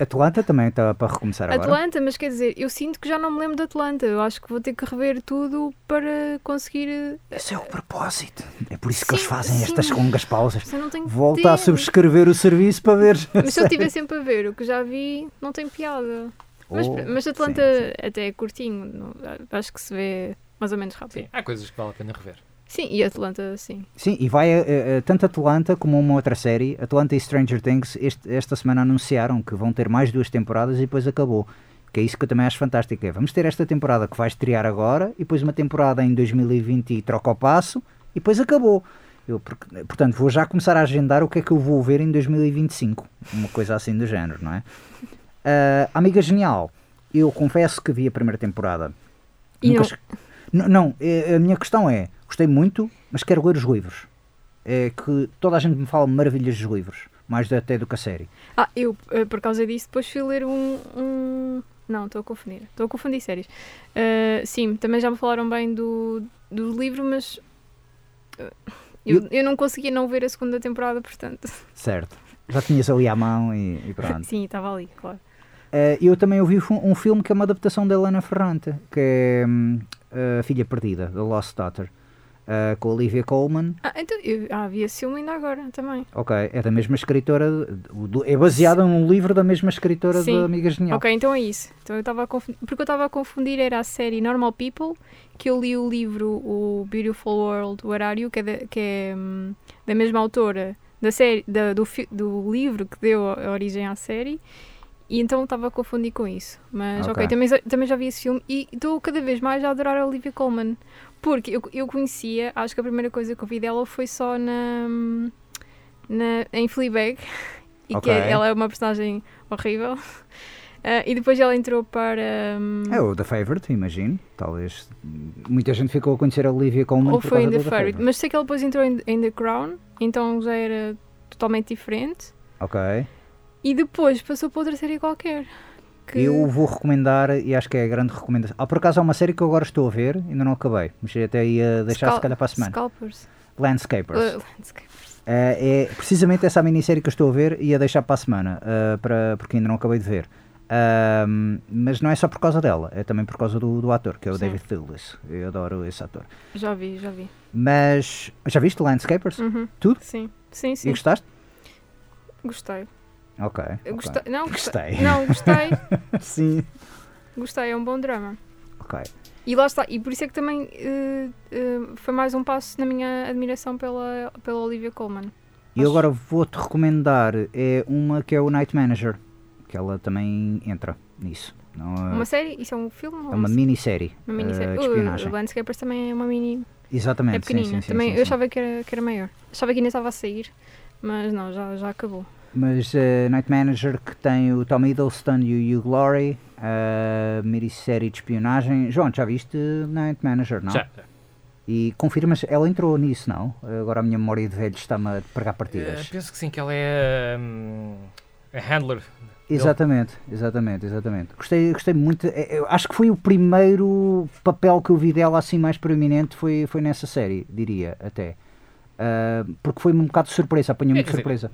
Speaker 1: Atlanta também está para recomeçar agora.
Speaker 3: Atlanta, mas quer dizer, eu sinto que já não me lembro de Atlanta. Eu acho que vou ter que rever tudo para conseguir. eh,
Speaker 1: Esse é o propósito. É por isso que eles
Speaker 3: Sim,
Speaker 1: fazem
Speaker 3: sim.
Speaker 1: estas longas pausas. Volta a subscrever o serviço para ver.
Speaker 3: Mas se eu estiver sempre a ver o que já vi, não tem piada. Mas, mas Atlanta
Speaker 1: sim,
Speaker 3: até é curtinho. não- acho que se vê mais ou menos rápido.
Speaker 2: Sim, há coisas que vale a pena rever.
Speaker 3: Sim, e Atlanta, sim.
Speaker 1: Sim, e vai eh, eh, tanto Atlanta como uma outra série, Atlanta e Stranger Things, este- esta semana anunciaram que vão ter mais duas temporadas e depois acabou. Que é isso que eu também acho fantástico. É, vamos ter esta temporada que vai estrear agora e depois uma temporada em 2020 e troca o passo e depois acabou. Eu, porque- portanto, vou já começar a agendar o que é que eu vou ver em 2025. Uma coisa assim do género, não é? Ah, Amiga Genial, eu confesso que vi a primeira temporada.
Speaker 3: E
Speaker 1: Nunca
Speaker 3: não-
Speaker 1: não, eh, a minha questão é: gostei muito, mas quero ler os livros. É que toda a gente me fala maravilhas dos livros, mais até do que a série.
Speaker 3: Ah, eu, eh, por causa disso, depois fui ler um. um- Não, estou a confundir. Estou a confundir séries. Eh, sim, também já me falaram bem do, do livro, mas. eh, eu, eu não conseguia não ver a segunda temporada, portanto.
Speaker 1: Certo. Já tinhas ali à mão e, e pronto.
Speaker 3: Sim, estava ali, claro.
Speaker 1: Eh, eu também ouvi um, um filme que é uma adaptação da Helena Ferrante, que é hum, A Filha Perdida, The Lost Daughter, eh, com a Olivia Colman.
Speaker 3: Ah, então, eu, ah, vi esse filme ainda agora também.
Speaker 1: Ok, é da mesma escritora, do- do- é baseada num livro da mesma escritora
Speaker 3: Sim.
Speaker 1: da Amiga Genial.
Speaker 3: Ok, então é isso. Então eu estava. Porque eu estava a confundir era a série Normal People, que eu li o livro O Beautiful World, o Horário, que é da, que é, hum, da mesma autora da série, da- do, do livro que deu origem à série. E então estava a confundir com isso. Mas
Speaker 1: Ok.
Speaker 3: ok, também, já- também já vi esse filme e estou cada vez mais a adorar a Olivia Colman. Porque eu, eu conhecia, acho que a primeira coisa que eu vi dela foi só na, na, em Fleabag. e
Speaker 1: Ok.
Speaker 3: que ela é uma personagem horrível. Ah, e depois ela entrou para. hum,
Speaker 1: É o The Favorite, imagino. Talvez muita gente ficou a conhecer a Olivia Colman
Speaker 3: ou foi em The
Speaker 1: The
Speaker 3: Favorite.
Speaker 1: Favourite.
Speaker 3: Mas sei que ela depois entrou em, em The Crown, então já era totalmente diferente.
Speaker 1: Ok.
Speaker 3: E depois passou para outra série qualquer. Que...
Speaker 1: Eu vou recomendar, e acho que é a grande recomendação. Ah, por acaso há uma série que eu agora estou a ver, ainda não acabei, mas até ia deixar
Speaker 3: Scal-
Speaker 1: se calhar para a semana.
Speaker 3: Scalpers.
Speaker 1: Landscapers.
Speaker 3: Uh, Landscapers.
Speaker 1: Eh, é precisamente essa minissérie que eu estou a ver e a deixar para a semana, eh, para, porque ainda não acabei de ver. Mas não é só por causa dela, é também por causa do, do ator, que é o
Speaker 3: Sim.
Speaker 1: David Thewlis. Eu adoro esse ator.
Speaker 3: Já vi, já vi.
Speaker 1: Mas já viste Landscapers?
Speaker 3: Uhum.
Speaker 1: Tudo?
Speaker 3: Sim, sim,
Speaker 1: E
Speaker 3: sim.
Speaker 1: gostaste?
Speaker 3: Gostei.
Speaker 1: Ok.
Speaker 3: Eu
Speaker 1: ok.
Speaker 3: gostei. Não, gostei. Não, gostei.
Speaker 1: Sim.
Speaker 3: Gostei, é um bom drama.
Speaker 1: Ok.
Speaker 3: E lá está, e por isso é que também eh, eh, foi mais um passo na minha admiração pela, pela Olivia Colman.
Speaker 1: E
Speaker 3: Acho-
Speaker 1: agora vou-te recomendar é uma que é o Night Manager, que ela também entra nisso. Não, é-
Speaker 3: Uma série? Isso é um filme?
Speaker 1: é uma minissérie,
Speaker 3: uma
Speaker 1: eh,
Speaker 3: minissérie?
Speaker 1: de
Speaker 3: O-
Speaker 1: espionagem.
Speaker 3: O Landscapers também é uma mini.
Speaker 1: Exatamente,
Speaker 3: é pequenina.
Speaker 1: sim, sim,
Speaker 3: também
Speaker 1: sim,
Speaker 3: eu
Speaker 1: sim.
Speaker 3: achava que era, que era maior. Achava que ainda estava a sair, mas não, já, já acabou.
Speaker 1: Mas eh, Night Manager que tem o Tom Hiddleston e o Hugh Laurie, a minissérie de espionagem. João, já viste Night Manager, não?
Speaker 2: Já.
Speaker 1: E confirmas, ela entrou nisso, não? Agora a minha memória de velho está-me a pregar
Speaker 2: Eh,
Speaker 1: partidas.
Speaker 2: penso que sim, que ela é hum, a handler.
Speaker 1: Exatamente, exatamente, exatamente. Gostei, gostei muito. eh, Eu acho que foi o primeiro papel que eu vi dela assim mais proeminente foi, foi nessa série, diria até. Ah, porque foi um bocado de surpresa, apanhou-me
Speaker 2: É,
Speaker 1: de
Speaker 2: quer dizer,
Speaker 1: surpresa.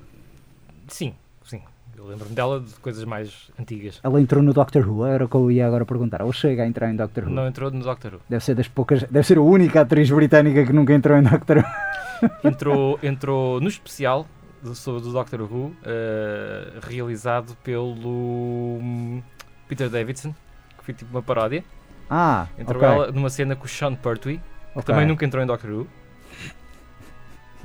Speaker 2: Sim, sim. Eu lembro-me dela de coisas mais antigas.
Speaker 1: Ela entrou no Doctor Who, era o que eu ia agora perguntar. Ou chega a entrar em Doctor Who?
Speaker 2: Não entrou no Doctor Who.
Speaker 1: Deve ser das poucas, deve ser a única atriz britânica que nunca entrou em Doctor Who.
Speaker 2: Entrou, entrou no especial do, sobre do Doctor Who, eh, realizado pelo hum, Peter Davidson, que foi tipo uma paródia.
Speaker 1: Ah,
Speaker 2: Entrou
Speaker 1: ok.
Speaker 2: ela numa cena com o Sean Pertwee, que
Speaker 1: ok.
Speaker 2: também nunca entrou em Doctor Who,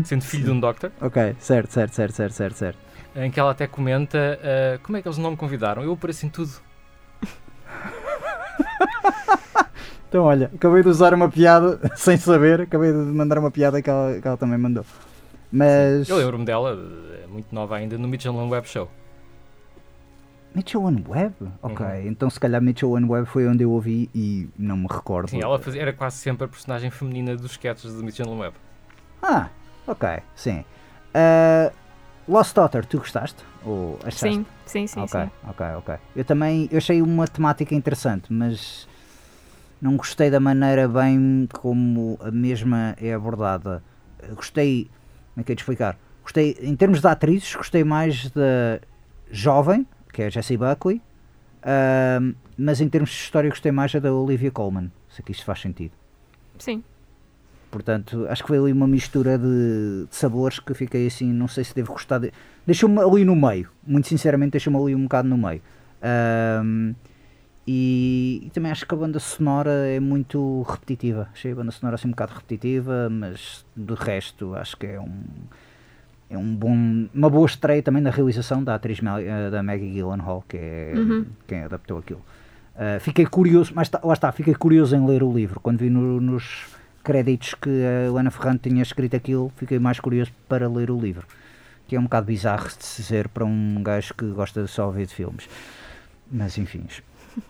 Speaker 2: sendo filho de um Doctor,
Speaker 1: Ok, certo, certo, certo, certo, certo, certo.
Speaker 2: em que ela até comenta eh, como é que eles não me convidaram. Eu apareço em tudo.
Speaker 1: Então olha, acabei de usar uma piada sem saber, acabei de mandar uma piada que ela, que ela também mandou. Mas.
Speaker 2: Eu lembro-me dela, eh, muito nova ainda, no Mitchell and Web Show.
Speaker 1: Mitchell and Webb? Ok,
Speaker 2: Uhum.
Speaker 1: então se calhar Mitchell and Webb foi onde eu ouvi e não me recordo.
Speaker 2: Sim, ela fazia, era quase sempre a personagem feminina dos sketches de Mitchell and Web.
Speaker 1: Ah, ok, sim. Ah, Lost Daughter, tu gostaste? Ou achaste?
Speaker 3: Sim, sim, sim.
Speaker 1: ok,
Speaker 3: sim.
Speaker 1: ok, ok. Eu também eu achei uma temática interessante, mas não gostei da maneira bem como a mesma é abordada. Eu Gostei, como é que é de explicar? Gostei, em termos de atrizes, gostei mais da jovem, que é a Jessie Buckley, ahm, mas em termos de história gostei mais da Olivia Colman, se aqui isto faz sentido.
Speaker 3: Sim.
Speaker 1: Portanto, acho que foi ali uma mistura de, de sabores que fiquei assim, não sei se devo gostar de... Deixou-me ali no meio, muito sinceramente deixou-me ali um bocado no meio. Ahm, e, e também acho que a banda sonora é muito repetitiva. Achei a banda sonora assim um bocado repetitiva, mas de resto acho que é um... É um bom, uma boa estreia também da realização da atriz eh, da Maggie Gyllenhaal, que é
Speaker 3: Uhum.
Speaker 1: quem adaptou aquilo. Uh, fiquei curioso, mas tá- lá está, fiquei curioso em ler o livro. Quando vi no- nos créditos que a Helena Ferrante tinha escrito aquilo, fiquei mais curioso para ler o livro. Que é um bocado bizarro de se dizer para um gajo que gosta de só ouvir de filmes. Mas enfim.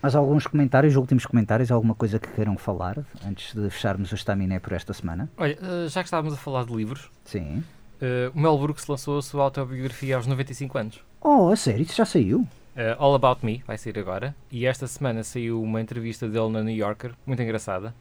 Speaker 1: Mas alguns comentários, últimos comentários, alguma coisa que queiram falar antes de fecharmos o Staminé por esta semana?
Speaker 2: Olha, eh, já que estávamos a falar de livros,
Speaker 1: Sim.
Speaker 2: eh, o Mel Brooks lançou a sua autobiografia aos 95 anos.
Speaker 1: Oh, a sério? Isso já saiu?
Speaker 2: Eh, All About Me vai sair agora. E esta semana saiu uma entrevista dele na New Yorker, muito engraçada,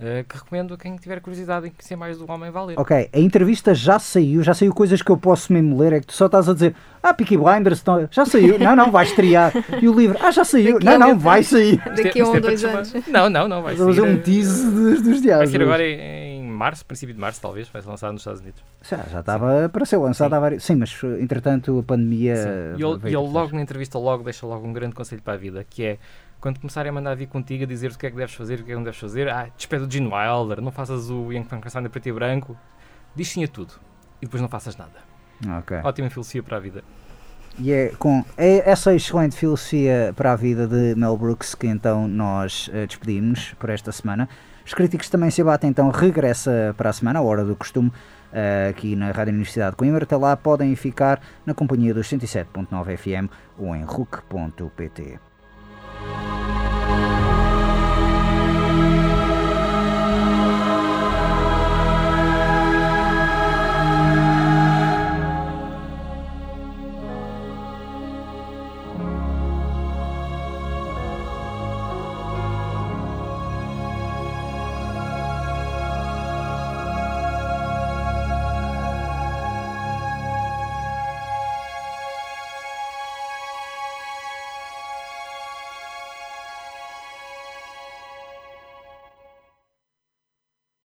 Speaker 2: eh, que recomendo a quem tiver curiosidade em conhecer mais do Homem Valer.
Speaker 1: Ok, a entrevista já saiu, já saiu coisas que eu posso mesmo ler, é que tu só estás a dizer, ah, Peaky Blinders, então, já saiu, não, não, vai estrear, e o livro, ah, já saiu,
Speaker 3: Daqui
Speaker 1: não, não,
Speaker 3: um-
Speaker 1: vai sair.
Speaker 2: É-
Speaker 3: Daqui a um
Speaker 2: é para
Speaker 3: dois anos.
Speaker 2: Não, não, não, vai
Speaker 1: Vou fazer
Speaker 2: sair.
Speaker 1: um tease dos, dos
Speaker 2: Vai
Speaker 1: diabos.
Speaker 2: ser agora em, em março, princípio de março, talvez. Vai ser lançado nos Estados Unidos.
Speaker 1: Já, já estava para ser lançado
Speaker 2: Sim.
Speaker 1: há vários... Sim, mas entretanto a pandemia...
Speaker 2: Sim. E ele, logo na entrevista logo deixa logo um grande conselho para a vida, que é quando começarem a mandar vir contigo a dizer o que é que deves fazer, o que é que não deves fazer, ah, despede o Gene Wilder, não faças o Young Frankenstein a preto e branco, diz sim a tudo. E depois não faças nada.
Speaker 1: trás. Ok.
Speaker 2: Ótima filosofia para a vida.
Speaker 1: E é com é essa excelente filosofia para a vida de Mel Brooks que então nós eh, despedimos por esta semana. Os críticos também se abatem, então regressa para a semana, a hora do costume, uh, aqui na Rádio Universidade de Coimbra. Até lá podem ficar na companhia dos 107.9 FM ou em RUC.pt. Música